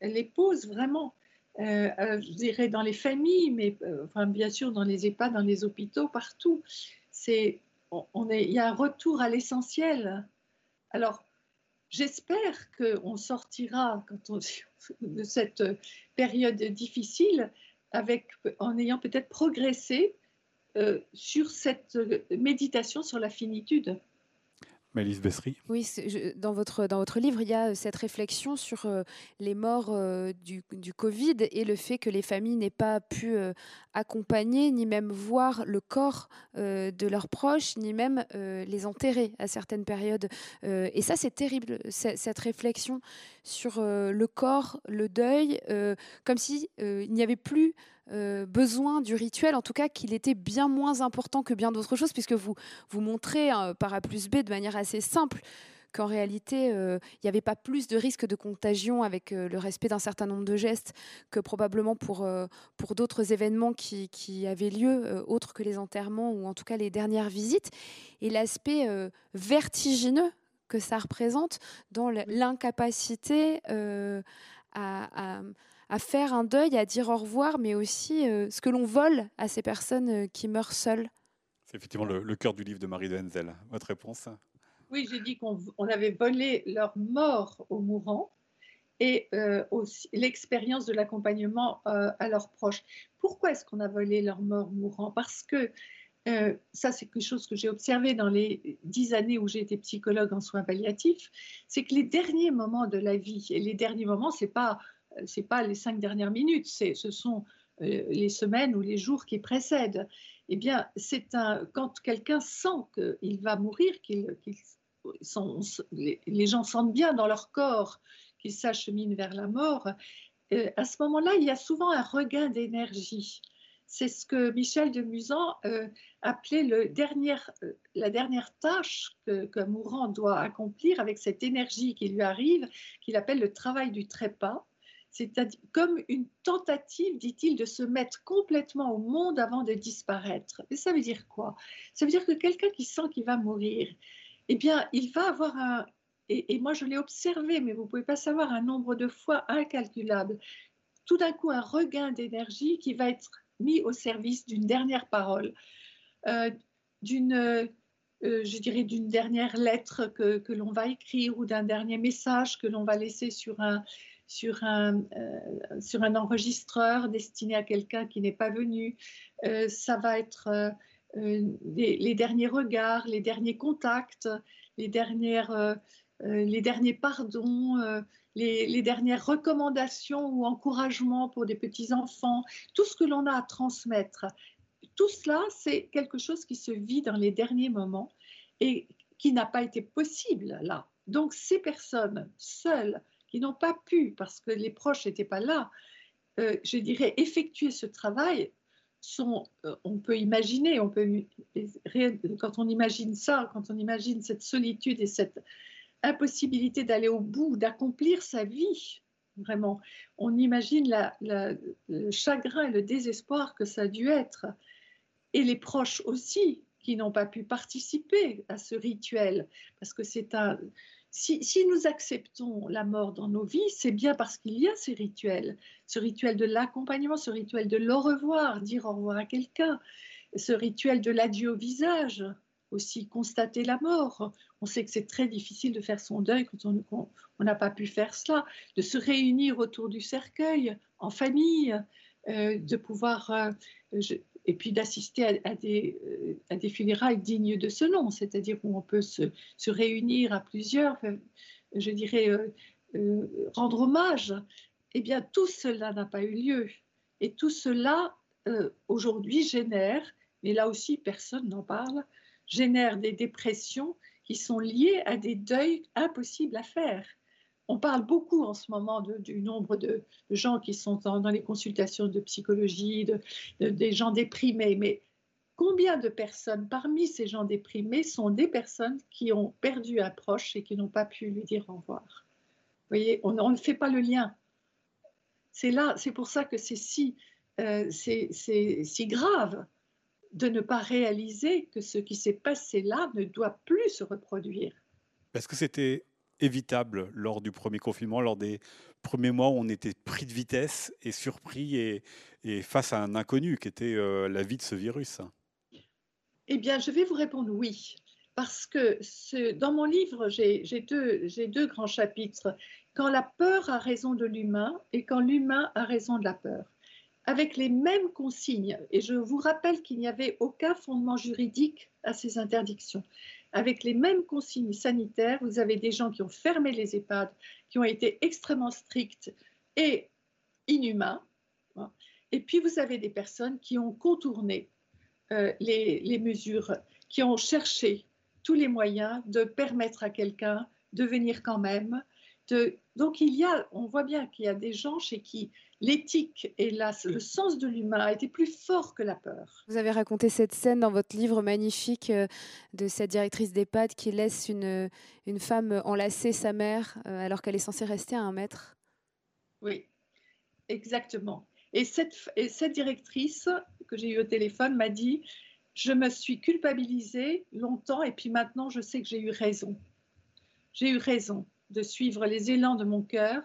Elle les pose vraiment. Euh, euh, je dirais dans les familles, mais euh, bien sûr dans les EHPAD, dans les hôpitaux, partout. C'est, on, est, il y a un retour à l'essentiel. Alors, j'espère qu'on sortira quand on, de cette période difficile avec, en ayant peut-être progressé sur cette méditation sur la finitude. Mélisse Bessery. Oui, dans, votre, livre, il y a euh, cette réflexion sur euh, les morts euh, du, du, Covid et le fait que les familles n'aient pas pu accompagner ni même voir le corps de leurs proches, ni même les enterrer à certaines périodes. et ça, c'est terrible, cette réflexion sur le corps, le deuil, comme si il n'y avait plus euh, besoin du rituel, en tout cas qu'il était bien moins important que bien d'autres choses, puisque vous, vous montrez hein, par A plus B de manière assez simple qu'en réalité, euh, il n'y avait pas plus de risque de contagion avec euh, le respect d'un certain nombre de gestes que probablement pour, pour d'autres événements qui, qui, avaient lieu, autres que les enterrements ou en tout cas les dernières visites. Et l'aspect vertigineux que ça représente dans l'incapacité à à faire un deuil, à dire au revoir, mais aussi euh, ce que l'on vole à ces personnes euh, qui meurent seules. C'est effectivement le, cœur du livre de Marie Denzel. Votre réponse Oui, j'ai dit qu'on avait volé leur mort aux mourants et euh, l'expérience de l'accompagnement à leurs proches. Pourquoi est-ce qu'on a volé leur mort aux mourants? Parce que ça, c'est quelque chose que j'ai observé dans les dix années où j'ai été psychologue en soins palliatifs, c'est que les derniers moments de la vie, et les derniers moments, c'est pas c'est pas les cinq dernières minutes, ce sont euh, les semaines ou les jours qui précèdent. Eh bien, c'est un quand quelqu'un sent qu'il va mourir, qu'ils les, gens sentent bien dans leur corps qu'ils s'acheminent vers la mort. Euh, à ce moment-là, il y a souvent un regain d'énergie. C'est ce que Michel de Musan euh, appelait le la dernière tâche qu'un mourant doit accomplir avec cette énergie qui lui arrive, qu'il appelle le travail du trépas C'est comme une tentative, dit-il, de se mettre complètement au monde avant de disparaître. Et ça veut dire quoi? Ça veut dire que quelqu'un qui sent qu'il va mourir, eh bien, il va avoir un... Et, moi, je l'ai observé, mais vous ne pouvez pas savoir un nombre de fois incalculable. Tout d'un coup, un regain d'énergie qui va être mis au service d'une dernière parole, euh, d'une, euh, je dirais, d'une dernière lettre que l'on va écrire ou d'un dernier message que l'on va laisser sur un, sur un, euh, sur un enregistreur destiné à quelqu'un qui n'est pas venu. Euh, ça va être euh, les, derniers regards, les derniers contacts, les, dernières, les derniers pardons, les, les, dernières recommandations ou encouragements pour des petits-enfants, tout ce que l'on a à transmettre. Tout cela, c'est quelque chose qui se vit dans les derniers moments et qui n'a pas été possible là. Donc ces personnes seules qui n'ont pas pu, parce que les proches n'étaient pas là, euh, je dirais, effectuer ce travail, sont, euh, on peut imaginer, on peut, quand on imagine ça, quand on imagine cette solitude et cette impossibilité d'aller au bout, d'accomplir sa vie, vraiment, on imagine la, le chagrin et le désespoir que ça a dû être. Et les proches aussi, qui n'ont pas pu participer à ce rituel, parce que c'est un, si, nous acceptons la mort dans nos vies, c'est bien parce qu'il y a ces rituels, ce rituel de l'accompagnement, ce rituel de l'au revoir, dire au revoir à quelqu'un, ce rituel de l'adieu au visage, aussi constater la mort. On sait que c'est très difficile de faire son deuil quand on n'a pas pu faire cela, de se réunir autour du cercueil en famille, euh, de pouvoir... Euh, et puis d'assister à, des, euh, à, des, funérailles dignes de ce nom, c'est-à-dire où on peut se, réunir à plusieurs, je dirais, euh, euh, rendre hommage. Eh bien, tout cela n'a pas eu lieu. Et tout cela, aujourd'hui, génère, et là aussi, personne n'en parle, génère des dépressions qui sont liées à des deuils impossibles à faire on parle beaucoup en ce moment du nombre de, gens qui sont dans, les consultations de psychologie, des gens déprimés, mais combien de personnes parmi ces gens déprimés sont des personnes qui ont perdu un proche et qui n'ont pas pu lui dire au revoir? Vous voyez, on, ne fait pas le lien. C'est là, c'est pour ça que c'est si, euh, si grave de ne pas réaliser que ce qui s'est passé là ne doit plus se reproduire. Est-ce que c'était évitable lors du premier confinement, lors des premiers mois où on était pris de vitesse et surpris et, face à un inconnu qui était euh, la vie de ce virus Eh bien, je vais vous répondre oui. Parce que dans mon livre, j'ai deux, deux grands chapitres. Quand la peur a raison de l'humain et quand l'humain a raison de la peur avec les mêmes consignes. Et je vous rappelle qu'il n'y avait aucun fondement juridique à ces interdictions avec les mêmes consignes sanitaires. Vous avez des gens qui ont fermé les EHPAD, qui ont été extrêmement stricts et inhumains. Et puis vous avez des personnes qui ont contourné euh, les, mesures, qui ont cherché tous les moyens de permettre à quelqu'un de venir quand même. Donc il y a, on voit bien qu'il y a des gens chez qui l'éthique et le sens de l'humain a été plus fort que la peur. Vous avez raconté cette scène dans votre livre magnifique euh, de cette directrice d'EHPAD qui laisse une, une femme enlacer sa mère euh, alors qu'elle est censée rester à un mètre. Oui, exactement. Et cette, et cette directrice que j'ai eue au téléphone m'a dit, je me suis culpabilisée longtemps et puis maintenant je sais que j'ai eu raison. J'ai eu raison de suivre les élans de mon cœur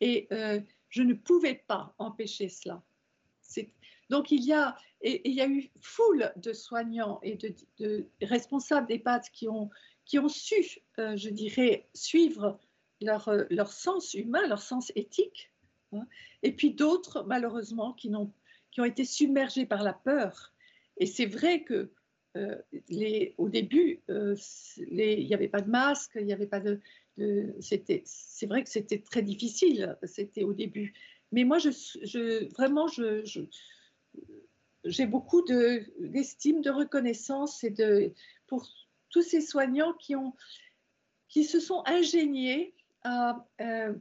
et euh, je ne pouvais pas empêcher cela. Donc il y, a, et, il y a eu foule de soignants et de, responsables d'EHPAD qui ont, qui ont su, euh, je dirais, suivre leur, euh, leur, sens humain, leur sens éthique, hein. et puis d'autres, malheureusement, qui, ont, qui ont été submergés par la peur. Et c'est vrai que euh, au début, il n'y avait pas de masque, il n'y avait pas de, c'était, c'est vrai que c'était très difficile, c'était au début. Mais moi, je, vraiment, je, j'ai beaucoup de, d'estime, de reconnaissance et de, pour tous ces soignants qui, ont, qui se sont ingéniés à, euh,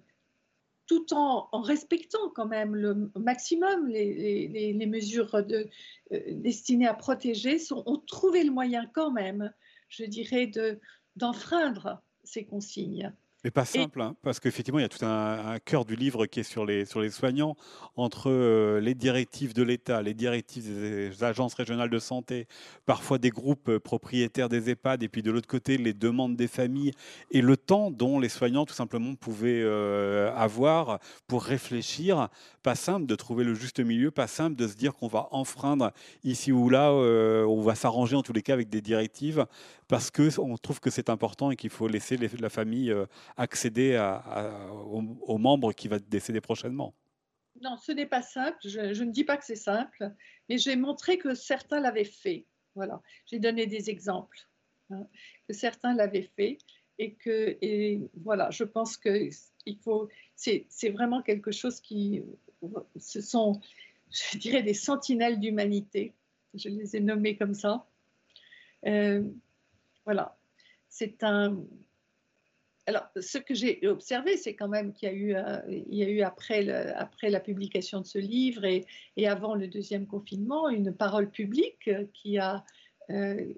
tout en, respectant quand même le maximum les, les, mesures euh, destinées à protéger, sont, ont trouvé le moyen quand même, je dirais, de, d'enfreindre ces consignes. Mais pas simple, hein, parce qu'effectivement, il y a tout un, cœur du livre qui est sur les, sur les soignants, entre euh, les directives de l'État, les directives des agences régionales de santé, parfois des groupes euh, propriétaires des EHPAD, et puis de l'autre côté, les demandes des familles, et le temps dont les soignants, tout simplement, pouvaient euh, avoir pour réfléchir. Pas simple de trouver le juste milieu, pas simple de se dire qu'on va enfreindre ici ou là, on va s'arranger en tous les cas avec des directives, parce qu'on trouve que c'est important et qu'il faut laisser la famille accéder aux, membres qui va décéder prochainement. Non, ce n'est pas simple. Je, ne dis pas que c'est simple, mais j'ai montré que certains l'avaient fait. Voilà, j'ai donné des exemples hein, que certains l'avaient fait et que et voilà, je pense que il faut. C'est vraiment quelque chose qui, ce sont, je dirais, des sentinelles d'humanité. Je les ai nommés comme ça. Euh, voilà, c'est un, alors, ce que j'ai observé, c'est quand même qu'il y a eu, euh, après, la publication de ce livre et, avant le deuxième confinement, une parole publique qui a, euh,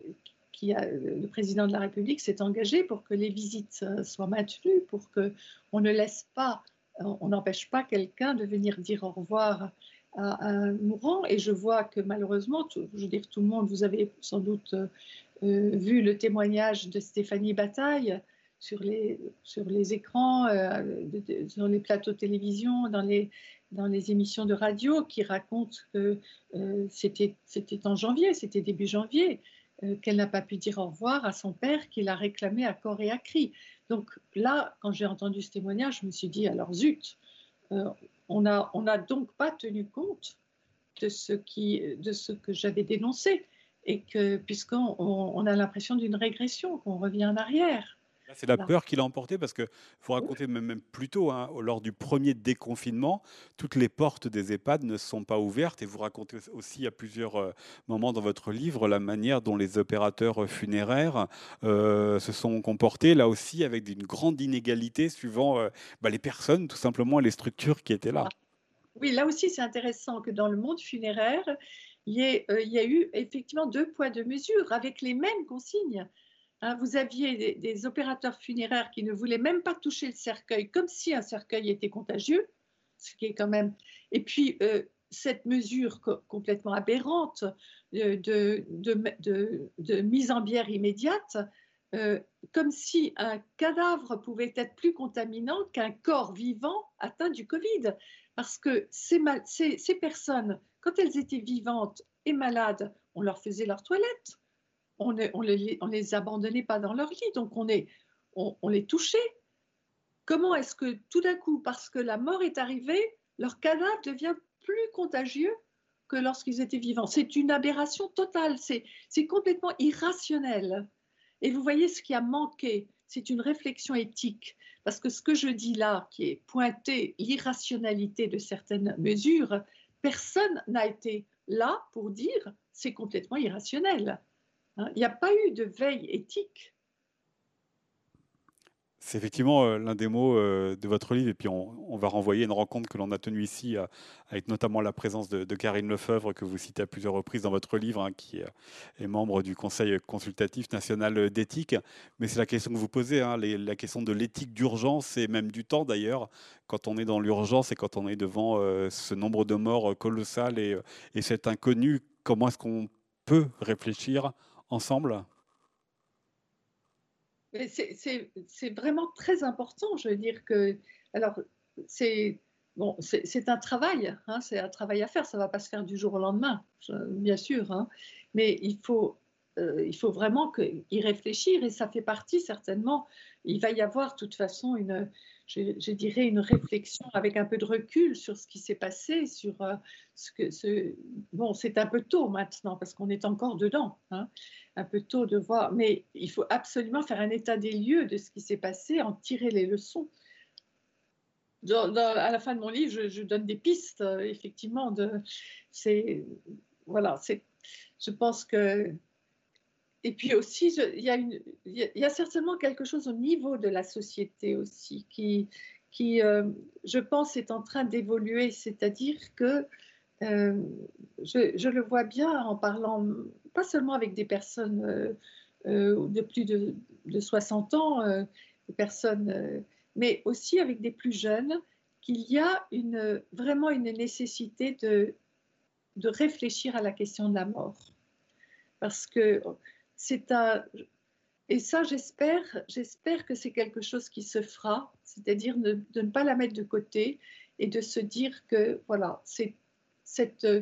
qui a le président de la République s'est engagé pour que les visites euh, soient maintenues, pour que on ne laisse pas, on n'empêche pas quelqu'un de venir dire au revoir à, un mourant. Et je vois que malheureusement, je veux dire, tout le monde, vous avez sans doute vu le témoignage de Stéphanie Bataille sur les, sur les écrans, euh, sur les plateaux de télévision, dans les, dans les émissions de radio qui racontent que euh, c'était en janvier, c'était début janvier, euh, qu'elle n'a pas pu dire au revoir à son père qui l'a réclamé à corps et à cri. Donc là, quand j'ai entendu ce témoignage, je me suis dit, alors zut, on n'a on a donc pas tenu compte de ce, qui, de ce que j'avais dénoncé et que puisqu'on on a l'impression d'une régression, qu'on revient en arrière. C'est la peur qui l'a emporté parce que faut raconter même, plus tôt, hein, lors du premier déconfinement, toutes les portes des EHPAD ne sont pas ouvertes et vous racontez aussi à plusieurs euh, moments dans votre livre la manière dont les opérateurs funéraires euh, se sont comportés, là aussi avec une grande inégalité suivant euh, bah, les personnes tout simplement et les structures qui étaient là. Oui, là aussi c'est intéressant que dans le monde funéraire, il y, a eu effectivement deux poids, deux mesures avec les mêmes consignes. Hein, vous aviez des, opérateurs funéraires qui ne voulaient même pas toucher le cercueil, comme si un cercueil était contagieux, ce qui est quand même. Et puis, euh, cette mesure complètement aberrante euh, de, mise en bière immédiate, euh, comme si un cadavre pouvait être plus contaminant qu'un corps vivant atteint du Covid. Parce que ces personnes, quand elles étaient vivantes et malades, on leur faisait leur toilette on ne les, abandonnait pas dans leur lit, donc on, on, les touchait. Comment est-ce que tout d'un coup, parce que la mort est arrivée, leur cadavre devient plus contagieux que lorsqu'ils étaient vivants? C'est une aberration totale, c'est complètement irrationnel. Et vous voyez ce qui a manqué, c'est une réflexion éthique. Parce que ce que je dis là, qui est pointé l'irrationalité de certaines mesures, personne n'a été là pour dire c'est complètement irrationnel. Hein, il n'y a pas eu de veille éthique. C'est effectivement euh, l'un des mots euh, de votre livre, et puis on, va renvoyer une rencontre que l'on a tenue ici, euh, avec notamment la présence de, Karine Lefebvre, que vous citez à plusieurs reprises dans votre livre, hein, qui est membre du Conseil consultatif national d'éthique. Mais c'est la question que vous posez, hein, la question de l'éthique d'urgence, et même du temps d'ailleurs, quand on est dans l'urgence et quand on est devant ce nombre de morts colossal et, et cet inconnu, comment est-ce qu'on peut réfléchir ensemble c'est vraiment très important. Je veux dire que, alors, c'est bon, c'est un travail, hein, c'est un travail à faire. Ça ne va pas se faire du jour au lendemain, bien sûr, hein, mais il faut, euh, il faut vraiment y réfléchir et ça fait partie certainement. Il va y avoir de toute façon une, je, dirais, une réflexion avec un peu de recul sur ce qui s'est passé, sur euh, ce que. Bon, c'est un peu tôt maintenant parce qu'on est encore dedans, hein, un peu tôt de voir, mais il faut absolument faire un état des lieux de ce qui s'est passé, en tirer les leçons. à la fin de mon livre, je, donne des pistes, euh, effectivement, c'est, voilà, c'est, je pense que et puis aussi, il y, a certainement quelque chose au niveau de la société aussi qui, euh, je pense, est en train d'évoluer. C'est-à-dire que euh, je, le vois bien en parlant, pas seulement avec des personnes euh, de plus de, de 60 ans, des personnes mais aussi avec des plus jeunes, qu'il y a vraiment une nécessité de, de réfléchir à la question de la mort. Parce que c'est un... Et ça, j'espère, j'espère que c'est quelque chose qui se fera, c'est-à-dire de, ne pas la mettre de côté et de se dire que, voilà, cette euh,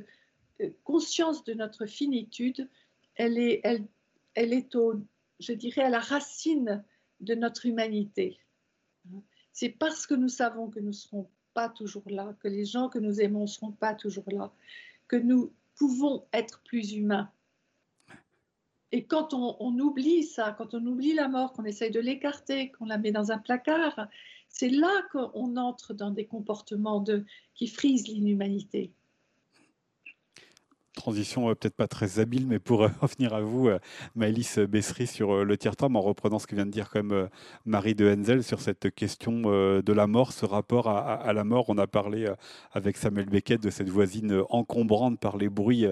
conscience de notre finitude, elle est, elle, elle est au, je dirais, à la racine de notre humanité. C'est parce que nous savons que nous ne serons pas toujours là, que les gens que nous aimons ne seront pas toujours là, que nous pouvons être plus humains. Et quand on, oublie ça, quand on oublie la mort, qu'on essaye de l'écarter, qu'on la met dans un placard, c'est là qu'on entre dans des comportements qui frisent l'inhumanité transition euh, peut-être pas très habile, mais pour euh, revenir à vous, euh, Maëlys Bessery, sur le tiers-temps, en reprenant ce que vient de dire même Marie de Henzel sur cette question de la mort, ce rapport à, la mort. On a parlé avec Samuel Beckett de cette voisine encombrante par les bruits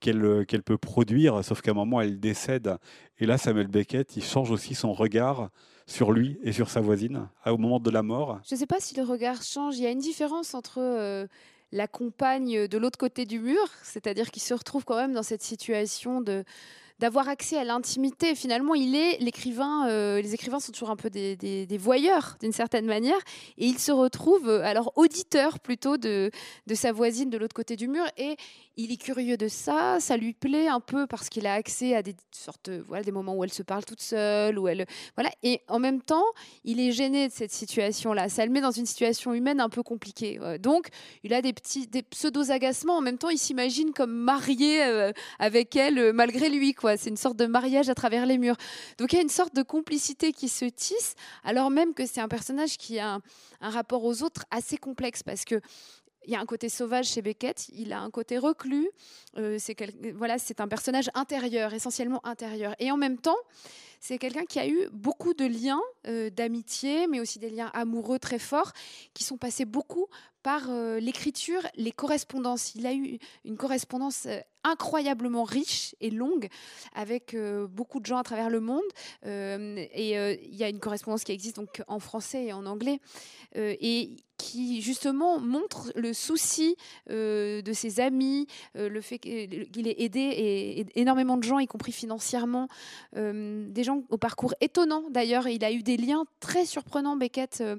qu'elle qu'elle peut produire, sauf qu'à un moment, elle décède. Et là, Samuel Beckett, il change aussi son regard sur lui et sur sa voisine au moment de la mort Je ne sais pas si le regard change. Il y a une différence entre compagne de l'autre côté du mur, c'est-à-dire qu'il se retrouve quand même dans cette situation de d'avoir accès à l'intimité. Finalement, il est l'écrivain. Euh, les écrivains sont toujours un peu des, voyeurs d'une certaine manière, et il se retrouve euh, alors auditeur plutôt de, sa voisine de l'autre côté du mur, et il est curieux de ça, ça lui plaît un peu parce qu'il a accès à des sortes, voilà, des moments où elle se parle toute seule, où elle, voilà, et en même temps, il est gêné de cette situation-là. Ça le met dans une situation humaine un peu compliquée. Donc, il a des petits, des pseudos agacements. En même temps, il s'imagine comme marié euh, avec elle euh, malgré lui, quoi. C'est une sorte de mariage à travers les murs. Donc, il y a une sorte de complicité qui se tisse, alors même que c'est un personnage qui a un rapport aux autres assez complexe parce que il y a un côté sauvage chez Beckett, il a un côté reclus, euh, c'est voilà, un personnage intérieur, essentiellement intérieur. Et en même temps, c'est quelqu'un qui a eu beaucoup de liens euh, d'amitié, mais aussi des liens amoureux très forts, qui sont passés beaucoup par euh, l'écriture, les correspondances. Il a eu une correspondance incroyablement riche et longue avec beaucoup de gens à travers le monde. et il y a une correspondance qui existe donc en français et en anglais. et qui justement montre le souci de ses amis, le fait qu'il ait aidé et, énormément de gens, y compris financièrement, des gens au parcours étonnant d'ailleurs. Il a eu des liens très surprenants, Beckett, euh,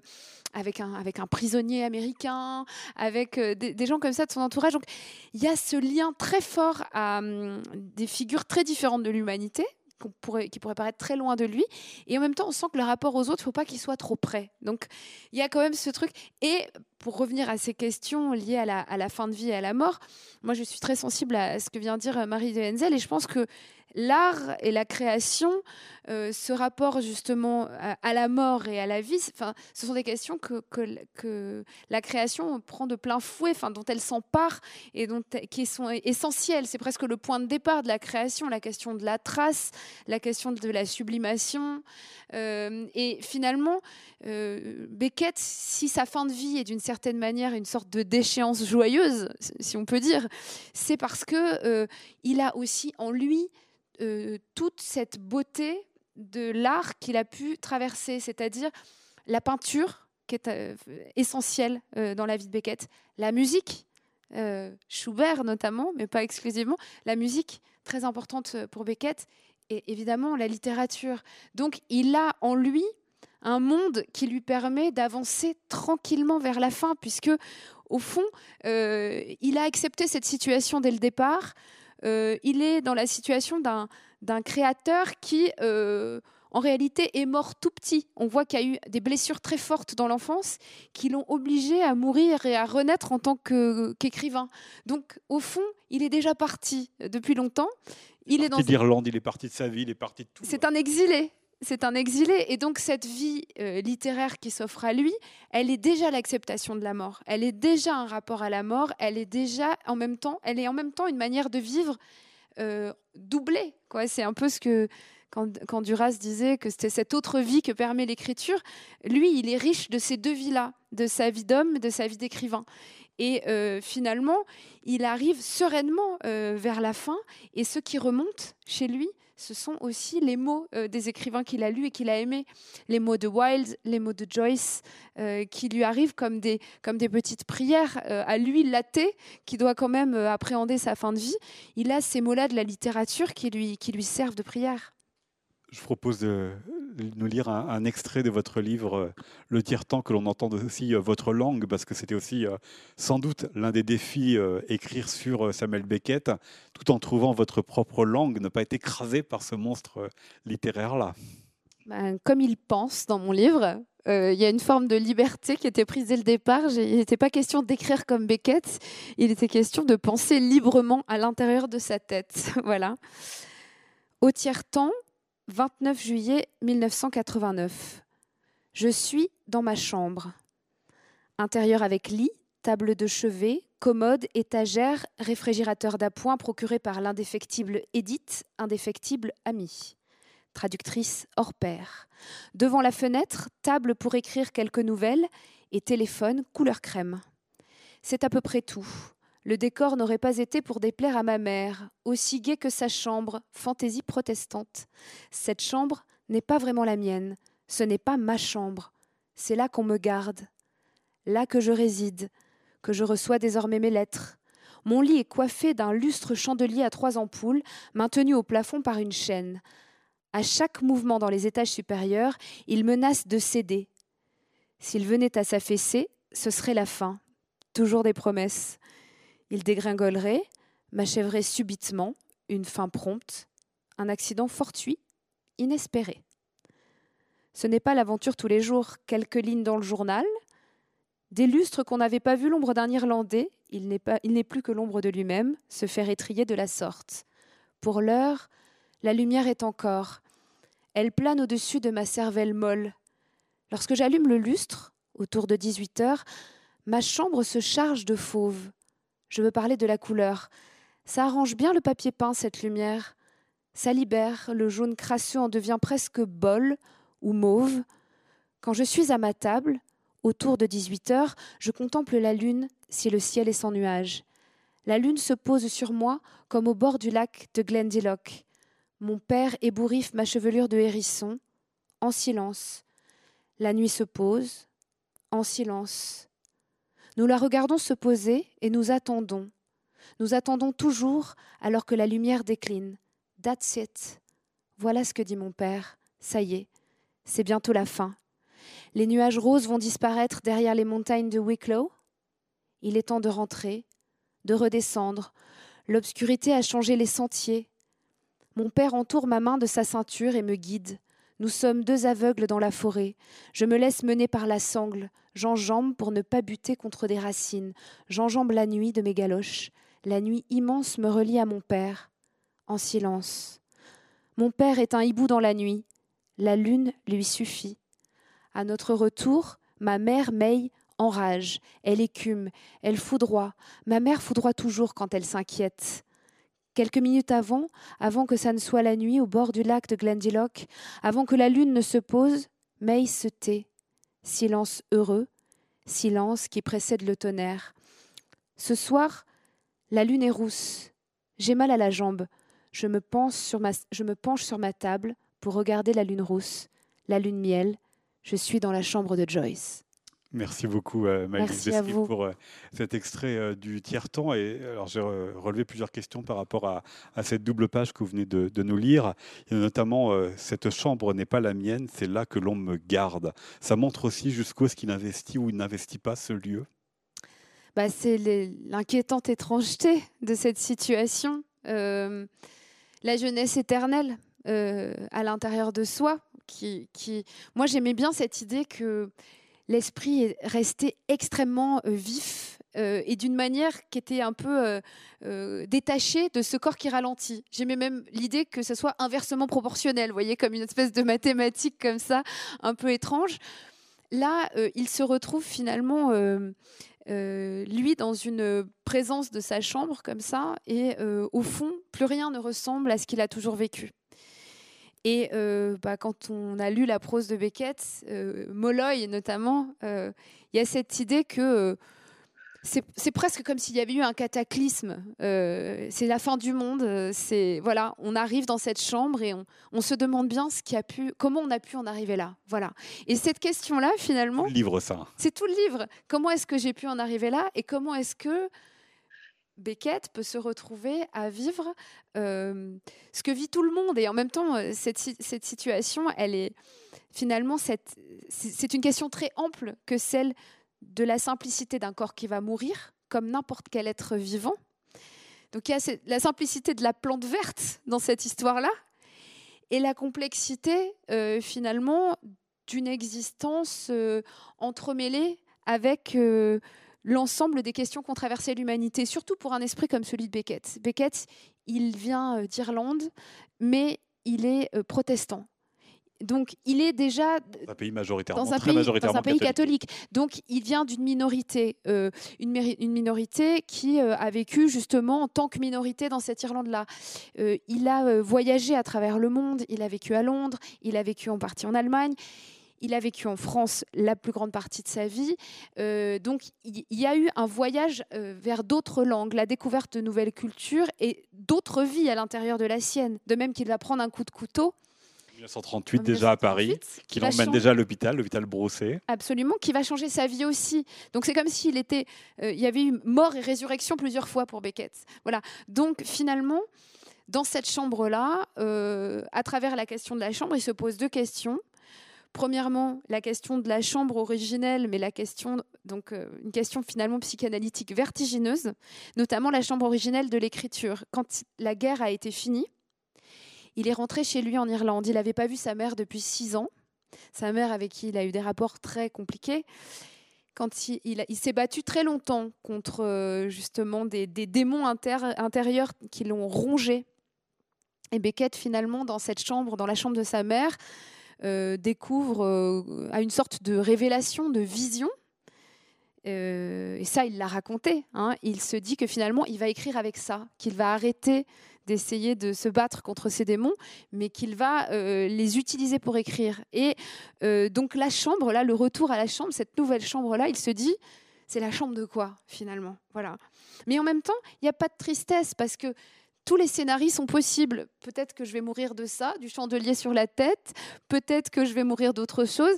avec, un, avec un prisonnier américain, avec euh, des, gens comme ça de son entourage. Donc il y a ce lien très fort à hum, des figures très différentes de l'humanité. Qui pourrait paraître très loin de lui. Et en même temps, on sent que le rapport aux autres, il ne faut pas qu'il soit trop près. Donc, il y a quand même ce truc. Et pour revenir à ces questions liées à la, à la, fin de vie et à la mort, moi, je suis très sensible à ce que vient dire Marie de Henzel. Et je pense que l'art et la création, euh, ce rapport justement à, la mort et à la vie, ce sont des questions que, que, la création prend de plein fouet, dont elle s'empare et dont, qui sont essentielles. C'est presque le point de départ de la création, la question de la trace, la question de la sublimation. Euh, et finalement, euh, Beckett, si sa fin de vie est d'une certaine manière une sorte de déchéance joyeuse, si on peut dire, c'est parce que il a aussi en lui euh, toute cette beauté de l'art qu'il a pu traverser, c'est-à-dire la peinture, qui est euh, essentielle euh, dans la vie de Beckett, la musique, Schubert notamment, mais pas exclusivement, la musique, très importante pour Beckett, et évidemment la littérature. Donc il a en lui un monde qui lui permet d'avancer tranquillement vers la fin, puisque au fond, il a accepté cette situation dès le départ. Euh, il est dans la situation d'un créateur qui, euh, en réalité, est mort tout petit. On voit qu'il y a eu des blessures très fortes dans l'enfance qui l'ont obligé à mourir et à renaître en tant qu'écrivain. Donc, au fond, il est déjà parti depuis longtemps. Il, est, dans d'Irlande, il est parti de sa vie, il est parti de tout. C'est un exilé c'est un exilé. Et donc cette vie euh, littéraire qui s'offre à lui, elle est déjà l'acceptation de la mort. Elle est déjà un rapport à la mort. Elle est déjà en même temps, elle est en même temps une manière de vivre euh, doublée. Quoi. C'est un peu ce que quand, Duras disait que c'était cette autre vie que permet l'écriture. Lui, il est riche de ces deux vies-là, de sa vie d'homme, de sa vie d'écrivain. Et euh, finalement, il arrive sereinement vers la fin. Et ce qui remonte chez lui, ce sont aussi les mots euh, des écrivains qu'il a lus et qu'il a aimés. Les mots de Wilde, les mots de Joyce, euh, qui lui arrivent comme des, comme des petites prières. Euh, à lui, l'athée, qui doit quand même appréhender sa fin de vie, il a ces mots-là de la littérature qui lui, qui lui servent de prière. Je propose de nous lire un, extrait de votre livre Le tiers-temps, que l'on entende aussi votre langue, parce que c'était aussi sans doute l'un des défis, écrire sur Samuel Beckett, tout en trouvant votre propre langue, ne pas être écrasé par ce monstre littéraire-là. Ben, comme il pense dans mon livre, il y a une forme de liberté qui était prise dès le départ. Il n'était pas question d'écrire comme Beckett, il était question de penser librement à l'intérieur de sa tête. voilà. Au tiers-temps, 29 juillet 1989. Je suis dans ma chambre. Intérieur avec lit, table de chevet, commode, étagère, réfrigérateur d'appoint procuré par l'indéfectible Edith, indéfectible amie. Traductrice hors pair. Devant la fenêtre, table pour écrire quelques nouvelles et téléphone couleur crème. C'est à peu près tout. Le décor n'aurait pas été pour déplaire à ma mère, aussi gai que sa chambre, fantaisie protestante. Cette chambre n'est pas vraiment la mienne, ce n'est pas ma chambre, c'est là qu'on me garde, là que je réside, que je reçois désormais mes lettres. Mon lit est coiffé d'un lustre chandelier à trois ampoules, maintenu au plafond par une chaîne. À chaque mouvement dans les étages supérieurs, il menace de céder. S'il venait à s'affaisser, ce serait la fin. Toujours des promesses. Il dégringolerait, m'achèverait subitement, une fin prompte, un accident fortuit, inespéré. Ce n'est pas l'aventure tous les jours, quelques lignes dans le journal, des lustres qu'on n'avait pas vu l'ombre d'un Irlandais, il n'est plus que l'ombre de lui-même, se faire étrier de la sorte. Pour l'heure, la lumière est encore. Elle plane au-dessus de ma cervelle molle. Lorsque j'allume le lustre, autour de 18 heures, ma chambre se charge de fauve. Je veux parler de la couleur. Ça arrange bien le papier peint, cette lumière. Ça libère, le jaune crasseux en devient presque bol ou mauve. Quand je suis à ma table, autour de 18 heures, je contemple la lune si le ciel est sans nuages. La lune se pose sur moi comme au bord du lac de Glendilloch. Mon père ébouriffe ma chevelure de hérisson, en silence. La nuit se pose, en silence. Nous la regardons se poser et nous attendons. Nous attendons toujours alors que la lumière décline. That's it. Voilà ce que dit mon père. Ça y est, c'est bientôt la fin. Les nuages roses vont disparaître derrière les montagnes de Wicklow. Il est temps de rentrer, de redescendre. L'obscurité a changé les sentiers. Mon père entoure ma main de sa ceinture et me guide. Nous sommes deux aveugles dans la forêt. Je me laisse mener par la sangle. J'enjambe pour ne pas buter contre des racines. J'enjambe la nuit de mes galoches. La nuit immense me relie à mon père. En silence. Mon père est un hibou dans la nuit. La lune lui suffit. À notre retour, ma mère May enrage. Elle écume. Elle foudroie. Ma mère foudroie toujours quand elle s'inquiète. Quelques minutes avant, avant que ça ne soit la nuit au bord du lac de Glendilloch, avant que la lune ne se pose, May se tait. Silence heureux, silence qui précède le tonnerre. Ce soir, la lune est rousse. J'ai mal à la jambe. Je me penche sur ma table pour regarder la lune rousse, la lune miel. Je suis dans la chambre de Joyce. Merci beaucoup, euh, Maëlys pour euh, cet extrait euh, du tiers-temps. Et alors, j'ai relevé plusieurs questions par rapport à, cette double page que vous venez de, nous lire. Et notamment, cette chambre n'est pas la mienne, c'est là que l'on me garde. Ça montre aussi jusqu'où est-ce qu'il investit ou il n'investit pas ce lieu. Bah, c'est l'inquiétante étrangeté de cette situation. la jeunesse éternelle à l'intérieur de soi. Qui, qui... Moi, j'aimais bien cette idée que l'esprit est resté extrêmement euh, vif euh, et d'une manière qui était un peu euh, détachée de ce corps qui ralentit. J'aimais même l'idée que ce soit inversement proportionnel, vous voyez, comme une espèce de mathématique comme ça, un peu étrange. Là, il se retrouve finalement, lui, dans une présence de sa chambre comme ça, et au fond, plus rien ne ressemble à ce qu'il a toujours vécu. Et euh, bah, quand on a lu la prose de Beckett, euh, Molloy notamment, euh, il y a cette idée que c'est presque comme s'il y avait eu un cataclysme. Euh, c'est la fin du monde. C'est voilà, on arrive dans cette chambre et on, se demande bien ce qui a pu, comment on a pu en arriver là. Voilà. Et cette question-là, finalement, le livre ça. C'est tout le livre. Comment est-ce que j'ai pu en arriver là et comment est-ce que Beckett peut se retrouver à vivre euh, ce que vit tout le monde. Et en même temps, euh, cette, cette situation, elle est finalement, c'est une question très ample que celle de la simplicité d'un corps qui va mourir, comme n'importe quel être vivant. Donc il y a la simplicité de la plante verte dans cette histoire-là, et la complexité euh, finalement d'une existence entremêlée avec l'ensemble des questions qu'ont traversé l'humanité, surtout pour un esprit comme celui de Beckett. Beckett, il vient euh, d'Irlande, mais il est euh, protestant. Donc, il est déjà un pays majoritairement, dans un pays, dans un pays catholique. Donc, il vient d'une minorité, euh, une, minorité qui a vécu justement en tant que minorité dans cette Irlande-là. il a voyagé à travers le monde. Il a vécu à Londres. Il a vécu en partie en Allemagne. Il a vécu en France la plus grande partie de sa vie. Euh, donc, il y a eu un voyage euh, vers d'autres langues, la découverte de nouvelles cultures et d'autres vies à l'intérieur de la sienne. De même qu'il va prendre un coup de couteau. 1938 déjà à Paris, qui l'emmène déjà à l'hôpital, l'hôpital Brossé. Absolument, qui va changer sa vie aussi. Donc c'est comme s'il était, euh, il y avait eu mort et résurrection plusieurs fois pour Beckett. Voilà. Donc finalement, dans cette chambre-là, à travers la question de la chambre, il se pose deux questions. Premièrement, la question de la chambre originelle, mais la question, donc euh, une question finalement psychanalytique vertigineuse, notamment la chambre originelle de l'écriture. Quand la guerre a été finie, il est rentré chez lui en Irlande. Il n'avait pas vu sa mère depuis six ans. Sa mère avec qui il a eu des rapports très compliqués. Quand il, s'est battu très longtemps contre euh, justement des, démons intérieurs qui l'ont rongé. Et Beckett, finalement, dans cette chambre, dans la chambre de sa mère, découvre euh, à une sorte de révélation, de vision. Euh, et ça, il l'a raconté. Hein. Il se dit que finalement, il va écrire avec ça, qu'il va arrêter d'essayer de se battre contre ces démons, mais qu'il va les utiliser pour écrire. Et donc la chambre, là, le retour à la chambre, cette nouvelle chambre-là, il se dit, c'est la chambre de quoi finalement? Voilà. Mais en même temps, il n'y a pas de tristesse parce que tous les scénarios sont possibles. Peut-être que je vais mourir de ça, du chandelier sur la tête, peut-être que je vais mourir d'autre chose,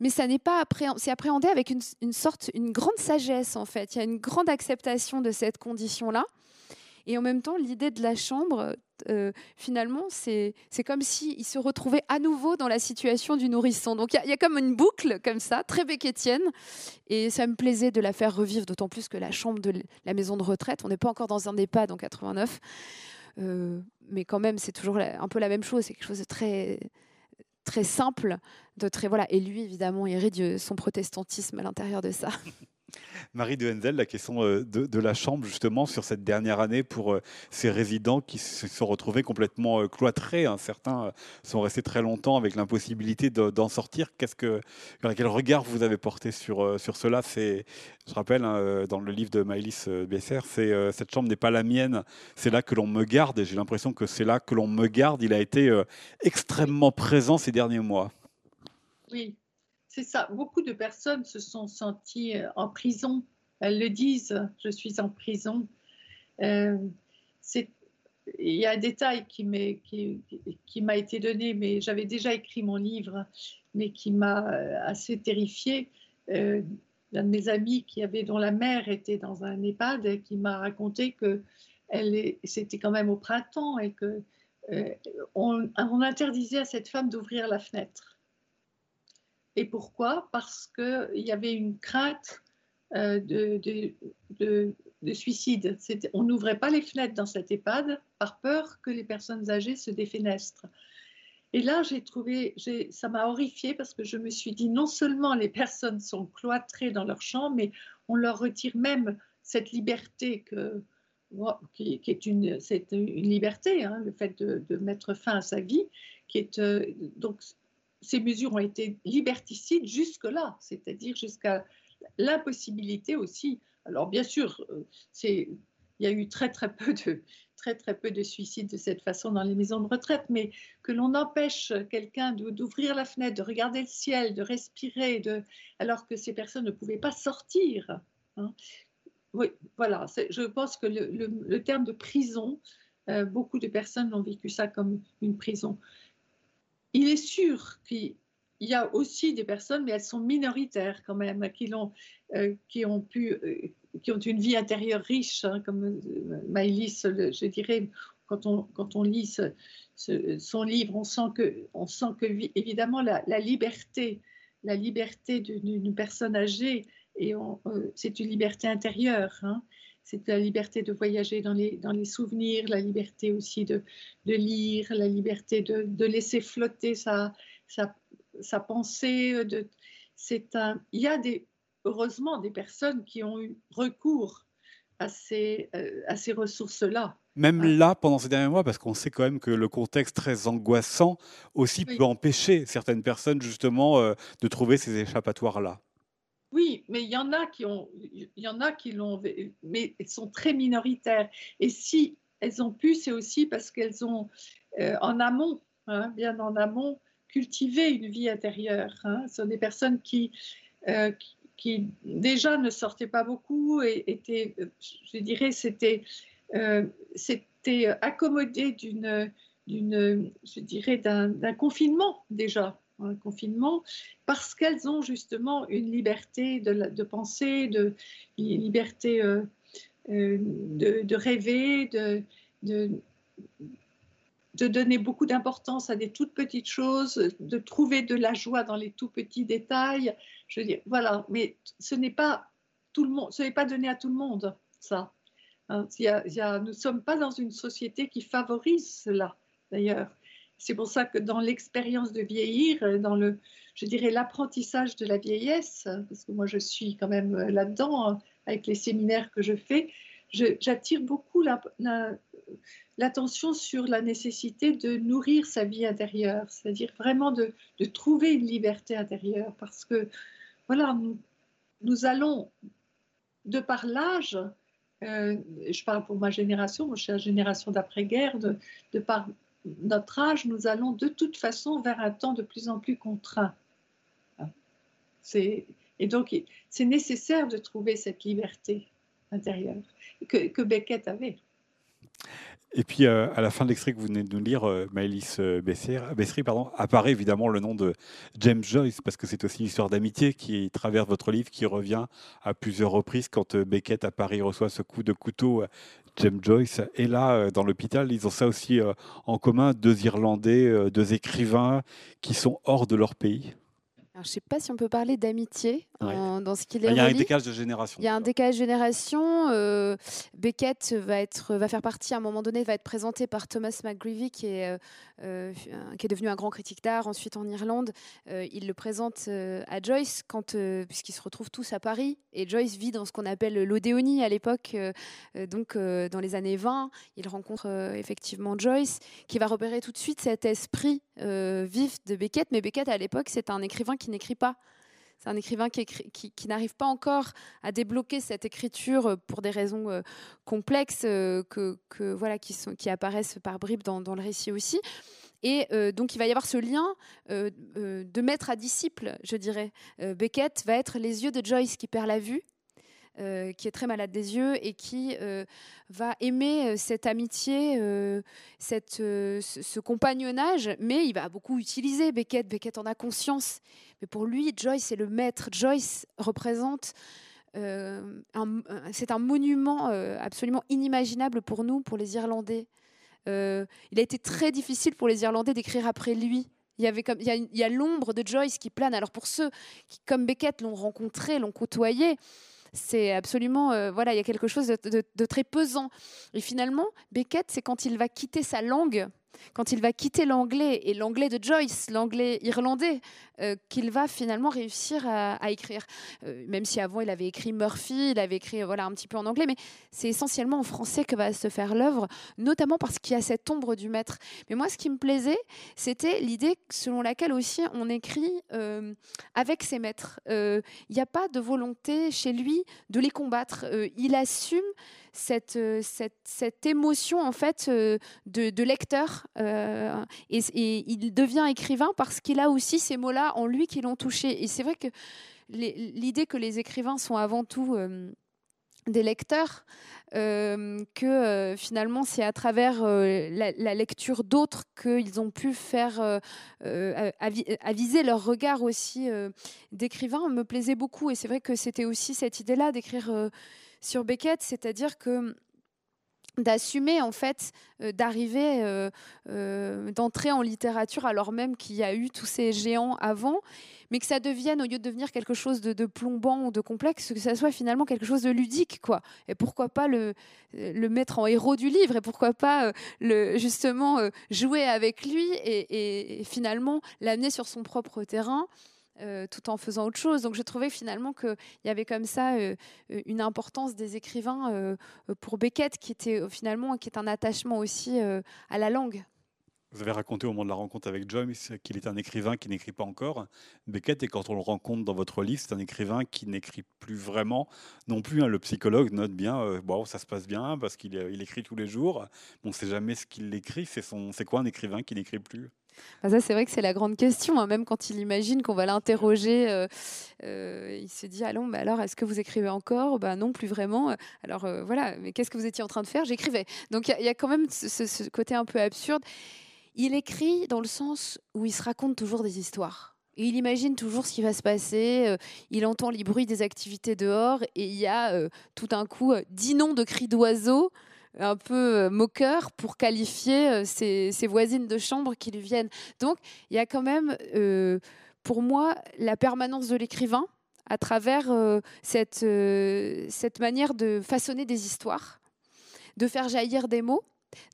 mais ça n'est pas c'est appréhendé avec une, sorte, une grande sagesse en fait. Il y a une grande acceptation de cette condition-là. Et en même temps, l'idée de la chambre, euh, finalement, c'est comme s'il se retrouvait à nouveau dans la situation du nourrisson. Donc il y, a comme une boucle comme ça, très béquetienne. Et ça me plaisait de la faire revivre, d'autant plus que la chambre de la maison de retraite, on n'est pas encore dans un EHPAD en 89. Euh, mais quand même, c'est toujours un peu la même chose. C'est quelque chose de très très simple, de très voilà. Et lui, évidemment, hérite son protestantisme à l'intérieur de ça. Marie de Henzel, la question euh, de, la chambre, justement, sur cette dernière année pour euh, ces résidents qui se sont retrouvés complètement euh, cloîtrés. Hein. Certains sont restés très longtemps avec l'impossibilité d'en sortir. Que, quel regard vous avez porté sur, sur cela? Je rappelle, hein, dans le livre de Maëlys Besser, c'est Cette chambre n'est pas la mienne, c'est là que l'on me garde. Et j'ai l'impression que c'est là que l'on me garde. Il a été extrêmement présent ces derniers mois. Oui, c'est ça. Beaucoup de personnes se sont senties euh, en prison. Elles le disent, je suis en prison. Euh, il y a un détail qui m'a été donné, mais j'avais déjà écrit mon livre, mais qui m'a euh, assez terrifiée. L'un de mes amis dont la mère était dans un EHPAD, qui m'a raconté que c'était quand même au printemps et que on interdisait à cette femme d'ouvrir la fenêtre. Et pourquoi? Parce qu'il y avait une crainte euh, de, de, de, suicide. On n'ouvrait pas les fenêtres dans cette EHPAD par peur que les personnes âgées se défenestrent. Et là, j'ai trouvé, ça m'a horrifiée parce que je me suis dit, non seulement les personnes sont cloîtrées dans leur chambre, mais on leur retire même cette liberté que, qui, est une liberté, hein, le fait de, mettre fin à sa vie, qui est euh, donc ces mesures ont été liberticides jusque-là, c'est-à-dire jusqu'à l'impossibilité aussi. Alors bien sûr, euh, il y a eu très très peu de très très peu de suicides de cette façon dans les maisons de retraite, mais que l'on empêche quelqu'un d'ouvrir la fenêtre, de regarder le ciel, de respirer, de, alors que ces personnes ne pouvaient pas sortir. Hein. oui, voilà. Je pense que le, terme de prison, euh, beaucoup de personnes ont vécu ça comme une prison. Il est sûr qu'il y a aussi des personnes, mais elles sont minoritaires quand même, qui, ont, euh, qui ont pu, euh, qui ont une vie intérieure riche, hein, comme Maëlys, je dirais, quand on, quand on lit son livre, on sent que, on sent que évidemment, la, liberté, la liberté d'une personne âgée, c'est une liberté intérieure. Hein. C'est la liberté de voyager dans les, dans les souvenirs, la liberté aussi de, de lire, la liberté de, de laisser flotter sa, sa, sa pensée. De, un, il y a des, heureusement des personnes qui ont eu recours à ces, euh, à ces ressources-là. Même là, pendant ces derniers mois, parce qu'on sait quand même que le contexte très angoissant aussi peut empêcher certaines personnes justement euh, de trouver ces échappatoires-là. Oui, mais il y en a qui ont, il y en a qui l'ont, mais elles sont très minoritaires. Et si elles ont pu, c'est aussi parce qu'elles ont euh, en amont, hein, bien en amont, cultivé une vie intérieure. Hein. Ce sont des personnes qui, qui déjà ne sortaient pas beaucoup et étaient, je dirais, c'était euh, c'était accommodé d'une, d'une, je dirais, d'un, confinement déjà, un confinement, parce qu'elles ont justement une liberté de, penser, de une liberté euh, euh, de, rêver, de, de, donner beaucoup d'importance à des toutes petites choses, de trouver de la joie dans les tout petits détails. Je veux dire, voilà, mais ce n'est pas tout le monde, ce n'est pas donné à tout le monde, ça. Hein, y a, nous ne sommes pas dans une société qui favorise cela, d'ailleurs. C'est pour ça que dans l'expérience de vieillir, dans le, je dirais, l'apprentissage de la vieillesse, parce que moi je suis quand même là-dedans, hein, avec les séminaires que je fais, j'attire beaucoup l'attention sur la nécessité de nourrir sa vie intérieure, c'est-à-dire vraiment de, trouver une liberté intérieure, parce que voilà, nous, allons, de par l'âge, euh, je parle pour ma génération, moi je suis la génération d'après-guerre, de, de, par notre âge, nous allons de toute façon vers un temps de plus en plus contraint. Et donc, c'est nécessaire de trouver cette liberté intérieure que, que Beckett avait. Et puis, euh, à la fin de l'extrait que vous venez de nous lire, euh, Maëlys euh, Bessery, pardon, apparaît évidemment le nom de James Joyce, parce que c'est aussi une histoire d'amitié qui traverse votre livre, qui revient à plusieurs reprises quand Beckett à Paris reçoit ce coup de couteau. James Joyce. Et là, dans l'hôpital, ils ont ça aussi en commun, deux Irlandais, deux écrivains qui sont hors de leur pays je ne sais pas si on peut parler d'amitié dans ce qu'il est. Il y a un décalage de génération. Il y a un décalage de génération. Euh, Beckett va, être, va faire partie, à un moment donné, va être présenté par Thomas McGreevy, qui est, euh, euh, qui est devenu un grand critique d'art, ensuite en Irlande. il le présente à Joyce, quand, puisqu'ils se retrouvent tous à Paris. Et Joyce vit dans ce qu'on appelle l'Odéonie à l'époque, donc dans les années 20. Il rencontre effectivement Joyce, qui va repérer tout de suite cet esprit vif de Beckett. Mais Beckett, à l'époque, c'est un écrivain qui qui n'écrit pas. C'est un écrivain qui, qui, n'arrive pas encore à débloquer cette écriture pour des raisons euh, complexes euh, que, voilà, qui, sont, qui apparaissent par bribes dans, le récit aussi. Et euh, donc, il va y avoir ce lien de maître à disciple, je dirais. Beckett va être les yeux de Joyce qui perd la vue euh, qui est très malade des yeux et qui euh, va aimer euh, cette amitié, ce, compagnonnage, mais il va beaucoup utiliser Beckett. Beckett en a conscience. Mais pour lui, Joyce est le maître. Joyce représente c'est un monument absolument inimaginable pour nous, pour les Irlandais. il a été très difficile pour les Irlandais d'écrire après lui. Il y, avait comme, il y a l'ombre de Joyce qui plane. Alors pour ceux qui, comme Beckett, l'ont rencontré, l'ont côtoyé, c'est absolument, euh, voilà, il y a quelque chose de, très pesant. Et finalement, Beckett, c'est quand il va quitter sa langue quand il va quitter l'anglais et l'anglais de Joyce, l'anglais irlandais, euh, qu'il va finalement réussir à, écrire. Euh, même si avant il avait écrit Murphy, il avait écrit voilà un petit peu en anglais, mais c'est essentiellement en français que va se faire l'œuvre, notamment parce qu'il y a cette ombre du maître. Mais moi, ce qui me plaisait, c'était l'idée selon laquelle aussi on écrit euh, avec ses maîtres. Il n'y a pas de volonté chez lui de les combattre. il assume cette, euh, cette, cette, émotion en fait euh, de, lecteur euh, et, il devient écrivain parce qu'il a aussi ces mots-là en lui qui l'ont touché. Et c'est vrai que l'idée que les écrivains sont avant tout des lecteurs euh, que euh, finalement c'est à travers euh, la, lecture d'autres qu'ils ont pu faire aviser leur regard aussi d'écrivain me plaisait beaucoup et c'est vrai que c'était aussi cette idée-là d'écrire sur Beckett, c'est-à-dire que d'assumer en fait d'arriver d'entrer en littérature alors même qu'il y a eu tous ces géants avant mais que ça devienne, au lieu de devenir quelque chose de, plombant ou de complexe, que ça soit finalement quelque chose de ludique, quoi. Et pourquoi pas le, mettre en héros du livre et pourquoi pas euh, le, justement euh, jouer avec lui et, finalement l'amener sur son propre terrain. Euh, tout en faisant autre chose. Donc je trouvais finalement qu'il y avait comme ça une importance des écrivains pour Beckett qui était finalement qui est un attachement aussi à la langue. Vous avez raconté au moment de la rencontre avec Joyce qu'il est un écrivain qui n'écrit pas encore. Beckett, et quand on le rencontre dans votre livre, c'est un écrivain qui n'écrit plus vraiment non plus. Hein. Le psychologue note bien, euh, bon, ça se passe bien parce qu'il il écrit tous les jours. On ne sait jamais ce qu'il écrit. C'est quoi un écrivain qui n'écrit plus? Bah, ça, c'est vrai que c'est la grande question. Hein. Même quand il imagine qu'on va l'interroger, euh, euh, il se dit Allons, bah alors, est-ce que vous écrivez encore? Bah, Non, plus vraiment. Alors voilà, mais qu'est-ce que vous étiez en train de faire? J'écrivais. Donc il y, a quand même ce, côté un peu absurde. Il écrit dans le sens où il se raconte toujours des histoires. il imagine toujours ce qui va se passer. Euh, il entend les bruits des activités dehors et il y a euh, tout un coup euh, dix noms de cris d'oiseaux un peu moqueurs pour qualifier ses, voisines de chambre qui lui viennent. Donc il y a quand même, pour moi, la permanence de l'écrivain à travers cette, cette manière de façonner des histoires, de faire jaillir des mots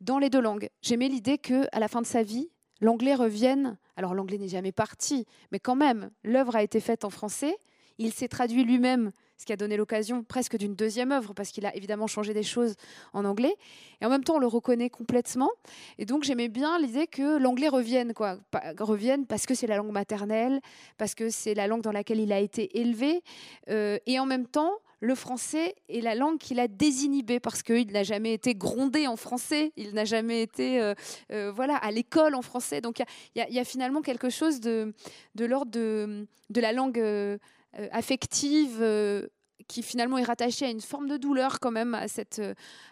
dans les deux langues. J'aimais l'idée que à la fin de sa vie, l'anglais revienne. Alors l'anglais n'est jamais parti, mais quand même, l'œuvre a été faite en français. Il s'est traduit lui-même, ce qui a donné l'occasion presque d'une deuxième œuvre, parce qu'il a évidemment changé des choses en anglais. Et en même temps, on le reconnaît complètement. Et donc, j'aimais bien l'idée que l'anglais revienne, quoi. Revienne parce que c'est la langue maternelle, parce que c'est la langue dans laquelle il a été élevé. Euh, et en même temps, le français est la langue qu'il a désinhibée parce qu'il n'a jamais été grondé en français, il n'a jamais été euh, euh, voilà, à l'école en français. Donc il y, a finalement quelque chose de, de l'ordre de, de, la langue affective qui finalement est rattaché à une forme de douleur quand même, à, cette,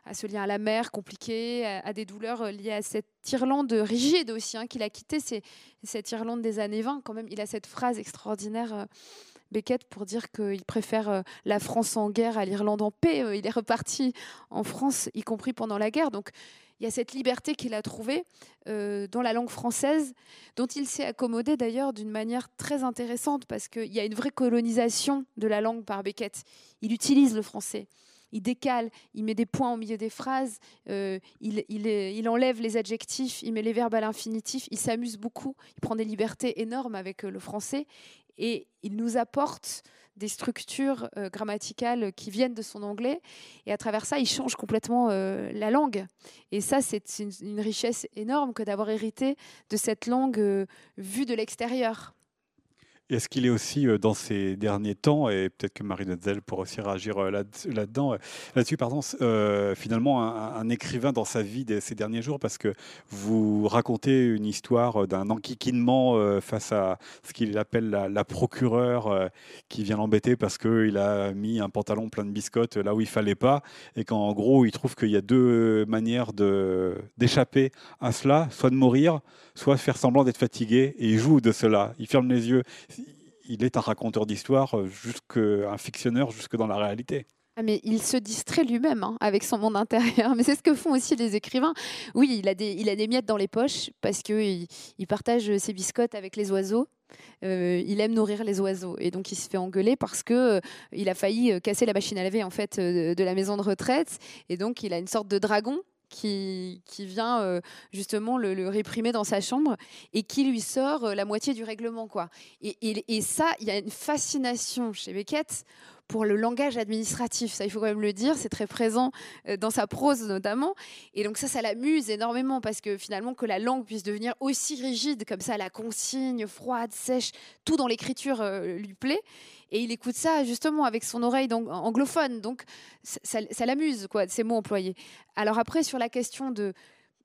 à ce lien à la mer compliqué, à, des douleurs liées à cette Irlande rigide aussi hein, qu'il a quitté, c'est cette Irlande des années 20 quand même. Il a cette phrase extraordinaire Beckett pour dire qu'il préfère euh, la France en guerre à l'Irlande en paix. Euh, il est reparti en France, y compris pendant la guerre. Donc il y a cette liberté qu'il a trouvée euh, dans la langue française, dont il s'est accommodé d'ailleurs d'une manière très intéressante, parce qu'il y a une vraie colonisation de la langue par Beckett. Il utilise le français. Il décale, il met des points au milieu des phrases, il, il, enlève les adjectifs, il met les verbes à l'infinitif, il s'amuse beaucoup, il prend des libertés énormes avec le français et il nous apporte des structures euh, grammaticales qui viennent de son anglais, et à travers ça, il change complètement euh, la langue. Et ça, c'est une, richesse énorme que d'avoir hérité de cette langue euh, vue de l'extérieur. Est-ce qu'il est aussi euh, dans ces derniers temps, et peut-être que Marie Notzel pourrait aussi réagir euh, là-dedans, euh, là-dessus, pardon, finalement un, écrivain dans sa vie de ces derniers jours, parce que vous racontez une histoire d'un enquiquinement face à ce qu'il appelle la, procureure qui vient l'embêter parce qu'il a mis un pantalon plein de biscottes là où il fallait pas, et qu'en gros, il trouve qu'il y a deux manières d'échapper à cela, soit de mourir, soit de faire semblant d'être fatigué, et il joue de cela. Il ferme les yeux il est un raconteur d'histoire, euh, un fictionneur jusque dans la réalité. Ah, mais il se distrait lui-même hein, avec son monde intérieur. Mais c'est ce que font aussi les écrivains. Oui, il a des, il a des miettes dans les poches parce qu'il il partage ses biscottes avec les oiseaux. Euh, il aime nourrir les oiseaux et donc il se fait engueuler parce que euh, il a failli casser la machine à laver en fait de la maison de retraite et donc il a une sorte de dragon qui, vient justement le, réprimer dans sa chambre et qui lui sort la moitié du règlement. Quoi. Et, et, ça, il y a une fascination chez Beckett pour le langage administratif. Ça, il faut quand même le dire, c'est très présent euh, dans sa prose notamment. Et donc ça, ça l'amuse énormément parce que finalement, que la langue puisse devenir aussi rigide comme ça, la consigne, froide, sèche, tout dans l'écriture lui plaît. Et il écoute ça justement avec son oreille anglophone. Donc ça, ça l'amuse, quoi, ces mots employés. Alors après, sur la question de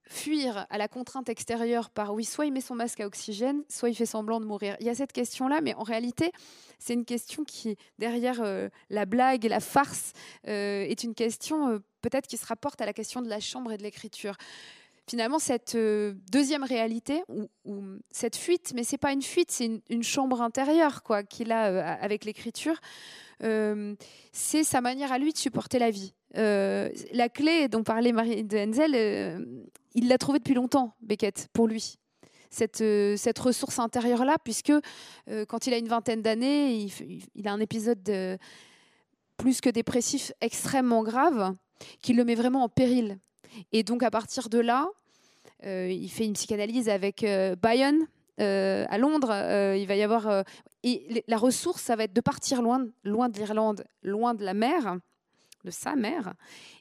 fuir à la contrainte extérieure par oui, soit il met son masque à oxygène, soit il fait semblant de mourir. Il y a cette question-là, mais en réalité, c'est une question qui, derrière euh, la blague et la farce, euh, est une question euh, peut-être qui se rapporte à la question de la chambre et de l'écriture. Finalement, cette deuxième réalité, ou, cette fuite, mais c'est pas une fuite, c'est une, chambre intérieure quoi qu'il a avec l'écriture, c'est sa manière à lui de supporter la vie. la clé dont parlait Marie de Henzel, il l'a trouvée depuis longtemps, Beckett, pour lui. Cette, euh, ressource intérieure-là, puisque euh, quand il a une vingtaine d'années, il, a un épisode plus que dépressif extrêmement grave qui le met vraiment en péril. Et donc à partir de là, euh, il fait une psychanalyse avec Bayonne à Londres. il va y avoir et la ressource, ça va être de partir loin, loin de l'Irlande, loin de la mer, de sa mère,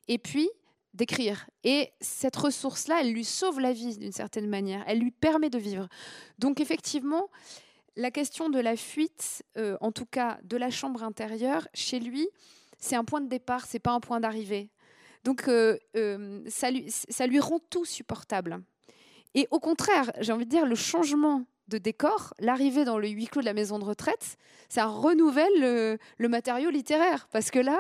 et puis d'écrire. Et cette ressource-là, elle lui sauve la vie d'une certaine manière. Elle lui permet de vivre. Donc effectivement, la question de la fuite, euh, en tout cas de la chambre intérieure, chez lui, c'est un point de départ, c'est pas un point d'arrivée. Donc euh, euh, ça, lui, ça lui rend tout supportable. Et au contraire, j'ai envie de dire, le changement de décor, l'arrivée dans le huis clos de la maison de retraite, ça renouvelle le, matériau littéraire parce que là,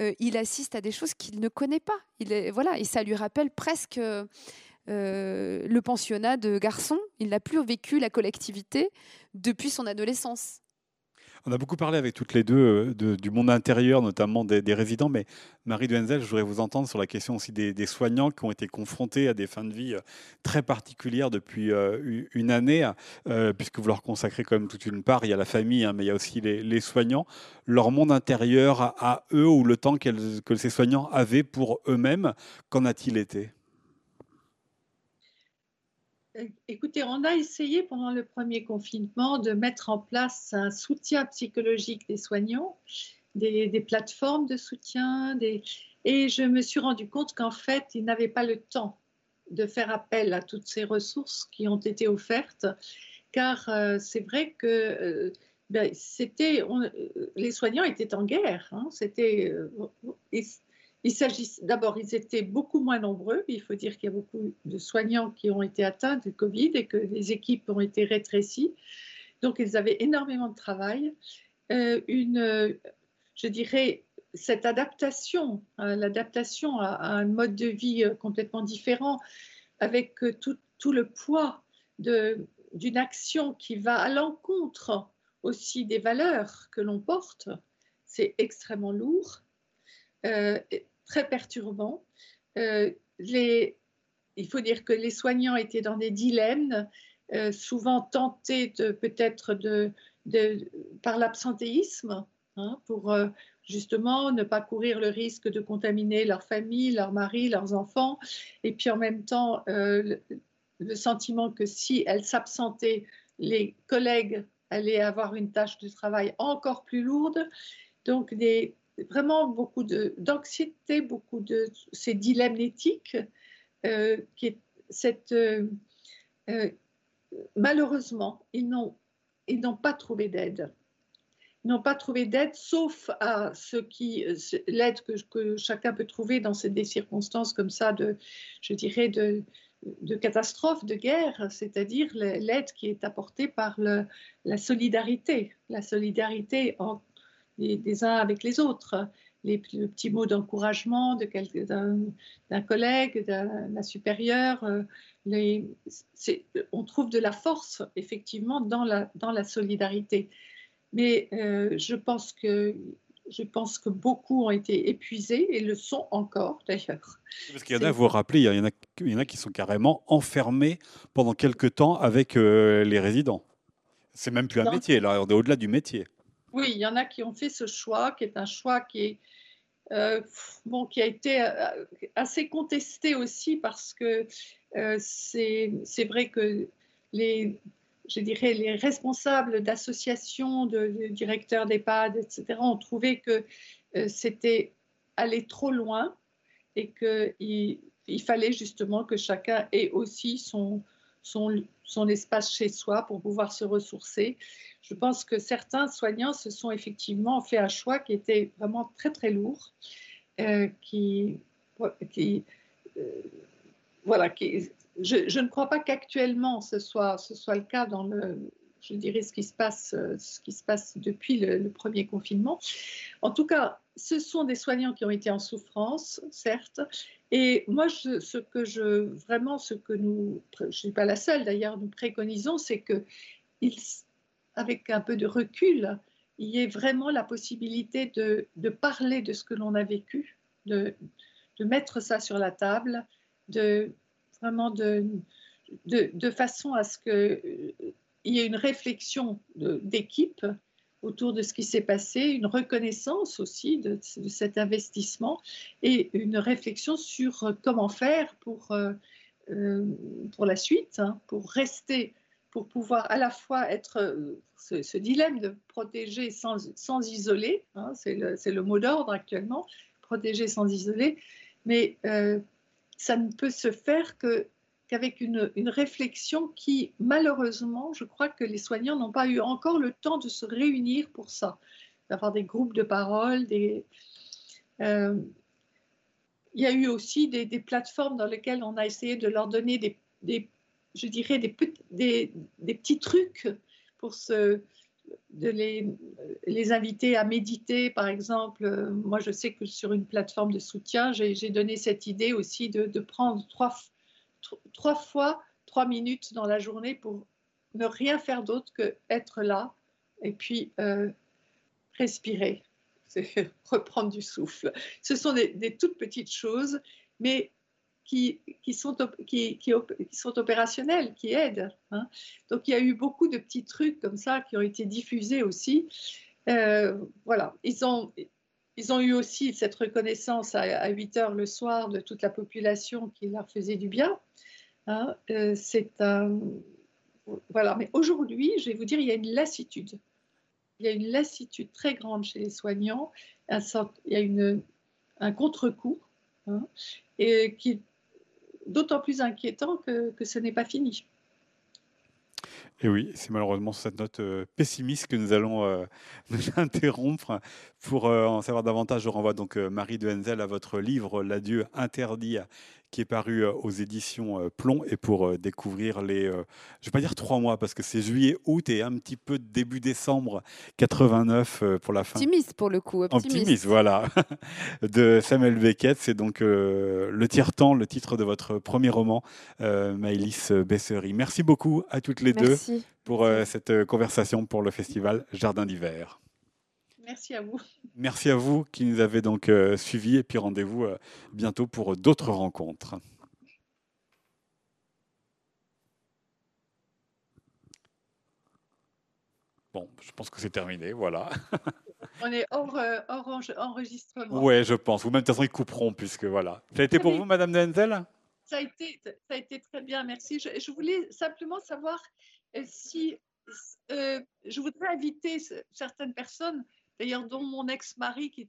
euh, il assiste à des choses qu'il ne connaît pas. Il voilà, et ça lui rappelle presque euh, le pensionnat de garçon. Il n'a plus vécu la collectivité depuis son adolescence. On a beaucoup parlé avec toutes les deux euh, du monde intérieur, notamment des, résidents, mais Marie Duenzel, je voudrais vous entendre sur la question aussi des, soignants qui ont été confrontés à des fins de vie euh, très particulières depuis euh, une année, puisque vous leur consacrez quand même toute une part. Il y a la famille, hein, mais il y a aussi les, soignants. Leur monde intérieur à, eux ou le temps que ces soignants avaient pour eux-mêmes, qu'en a-t-il été? Écoutez, on a essayé pendant le premier confinement de mettre en place un soutien psychologique des soignants, des, plateformes de soutien, et je me suis rendu compte qu'en fait, ils n'avaient pas le temps de faire appel à toutes ces ressources qui ont été offertes, car euh, c'est vrai que euh, ben, c'était, euh, les soignants étaient en guerre. Hein, il s'agit d'abord, ils étaient beaucoup moins nombreux. Il faut dire qu'il y a beaucoup de soignants qui ont été atteints de Covid et que les équipes ont été rétrécies. Donc, ils avaient énormément de travail. Euh, une, je dirais, cette adaptation, hein, l'adaptation à, un mode de vie euh, complètement différent, avec euh, tout le poids d'une action qui va à l'encontre aussi des valeurs que l'on porte, c'est extrêmement lourd très perturbant. Euh, il faut dire que les soignants étaient dans des dilemmes, euh, souvent tentés peut-être de, par l'absentéisme, hein, pour euh, justement ne pas courir le risque de contaminer leur famille, leur mari, leurs enfants, et puis en même temps le, le, sentiment que si elles s'absentaient, les collègues allaient avoir une tâche de travail encore plus lourde. Donc des, vraiment beaucoup d'anxiété, beaucoup de ces dilemmes éthiques, euh, qui cette, euh, euh, malheureusement, ils n'ont, pas trouvé d'aide. Ils n'ont pas trouvé d'aide, sauf à ce qui, l'aide que, que, chacun peut trouver dans des circonstances comme ça, de, je dirais, de, de catastrophe, de guerre, c'est-à-dire l'aide qui est apportée par le, la solidarité, la solidarité en, des, uns avec les autres. Les, le petit mot d'encouragement d'un collègue, d'un supérieur. Euh, les, on trouve de la force, effectivement, dans la, dans la solidarité. Mais euh, je, pense que, je pense que beaucoup ont été épuisés et le sont encore, d'ailleurs. Parce qu'il y en a, vous vous rappelez, il y, en a, il y en a qui sont carrément enfermés pendant quelques temps avec euh, les résidents. C'est même plus un métier, là, on est au-delà du métier. Oui, il y en a qui ont fait ce choix, qui est un choix qui, est, euh, bon, qui a été euh, assez contesté aussi parce que euh, c'est vrai que les, je dirais, les responsables d'associations, de, directeurs d'EHPAD, etc., ont trouvé que c'était aller trop loin et qu'il il fallait justement que chacun ait aussi son, son, son espace chez soi pour pouvoir se ressourcer je pense que certains soignants se sont effectivement fait un choix qui était vraiment très très lourd, euh, qui, qui euh, voilà, qui, je, ne crois pas qu'actuellement ce soit, ce soit le cas dans le, je dirais, ce qui se passe, ce qui se passe depuis le, premier confinement. En tout cas, ce sont des soignants qui ont été en souffrance, certes. Et moi, ce que je, vraiment, ce que nous, je ne suis pas la seule d'ailleurs, nous préconisons, c'est que, avec un peu de recul, il y ait vraiment la possibilité de, parler de ce que l'on a vécu, de, de mettre ça sur la table, de vraiment de, de, façon à ce qu'il euh, y ait une réflexion d'équipe autour de ce qui s'est passé, une reconnaissance aussi de, cet investissement et une réflexion sur comment faire pour, euh, euh, pour la suite, hein, pour rester, pour pouvoir à la fois être ce, dilemme de protéger sans, sans isoler, hein, c'est le, le, mot d'ordre actuellement, protéger sans isoler, mais ça ne peut se faire que qu'avec une, une, réflexion qui, malheureusement, je crois que les soignants n'ont pas eu encore le temps de se réunir pour ça, d'avoir des groupes de parole, euh, il y a eu aussi des, plateformes dans lesquelles on a essayé de leur donner des, je dirais, des, petits trucs pour se, de les, les, inviter à méditer, par exemple. Moi, je sais que sur une plateforme de soutien, j'ai donné cette idée aussi de, de prendre trois, trois fois trois minutes dans la journée pour ne rien faire d'autre que être là et puis euh, respirer, reprendre du souffle. Ce sont des, toutes petites choses, mais qui, qui, sont, qui, qui, sont opérationnelles, qui aident. Hein. Donc il y a eu beaucoup de petits trucs comme ça qui ont été diffusés aussi. Euh, voilà, ils ont, ils ont eu aussi cette reconnaissance à, 8 heures le soir de toute la population qui leur faisait du bien. Hein. Euh, c'est un. Voilà, mais aujourd'hui, je vais vous dire, il y a une lassitude. Il y a une lassitude très grande chez les soignants. il y a un contre-coup hein, et qui d'autant plus inquiétant que, que ce n'est pas fini. Et oui, c'est malheureusement cette note euh, pessimiste que nous allons euh, nous interrompre. Pour euh, en savoir davantage, je renvoie donc Marie de Henzel à votre livre L'adieu interdit qui est paru euh, aux éditions euh, Plomb et pour euh, découvrir les, je ne vais pas dire trois mois parce que c'est juillet, août et un petit peu début décembre 89 pour la fin. Optimiste pour le coup. Optimiste, optimiste voilà. de Samuel Beckett, c'est donc le tiers-temps, le titre de votre premier roman, Maëlys Bessery. Merci beaucoup à toutes les deux pour cette conversation pour le festival Jardin d'hiver. Merci à vous. Merci à vous qui nous avez donc euh, suivis et puis rendez-vous euh, bientôt pour d'autres rencontres. Bon, je pense que c'est terminé, voilà. On est hors, euh, enregistrement. Oui, je pense. Ou même de toute façon, ils couperont, puisque voilà. Ça a été pour vous, Madame Denzel? Ça a, été, ça a été très bien, merci. Je, voulais simplement savoir si je voudrais inviter certaines personnes d'ailleurs dont mon ex-mari qui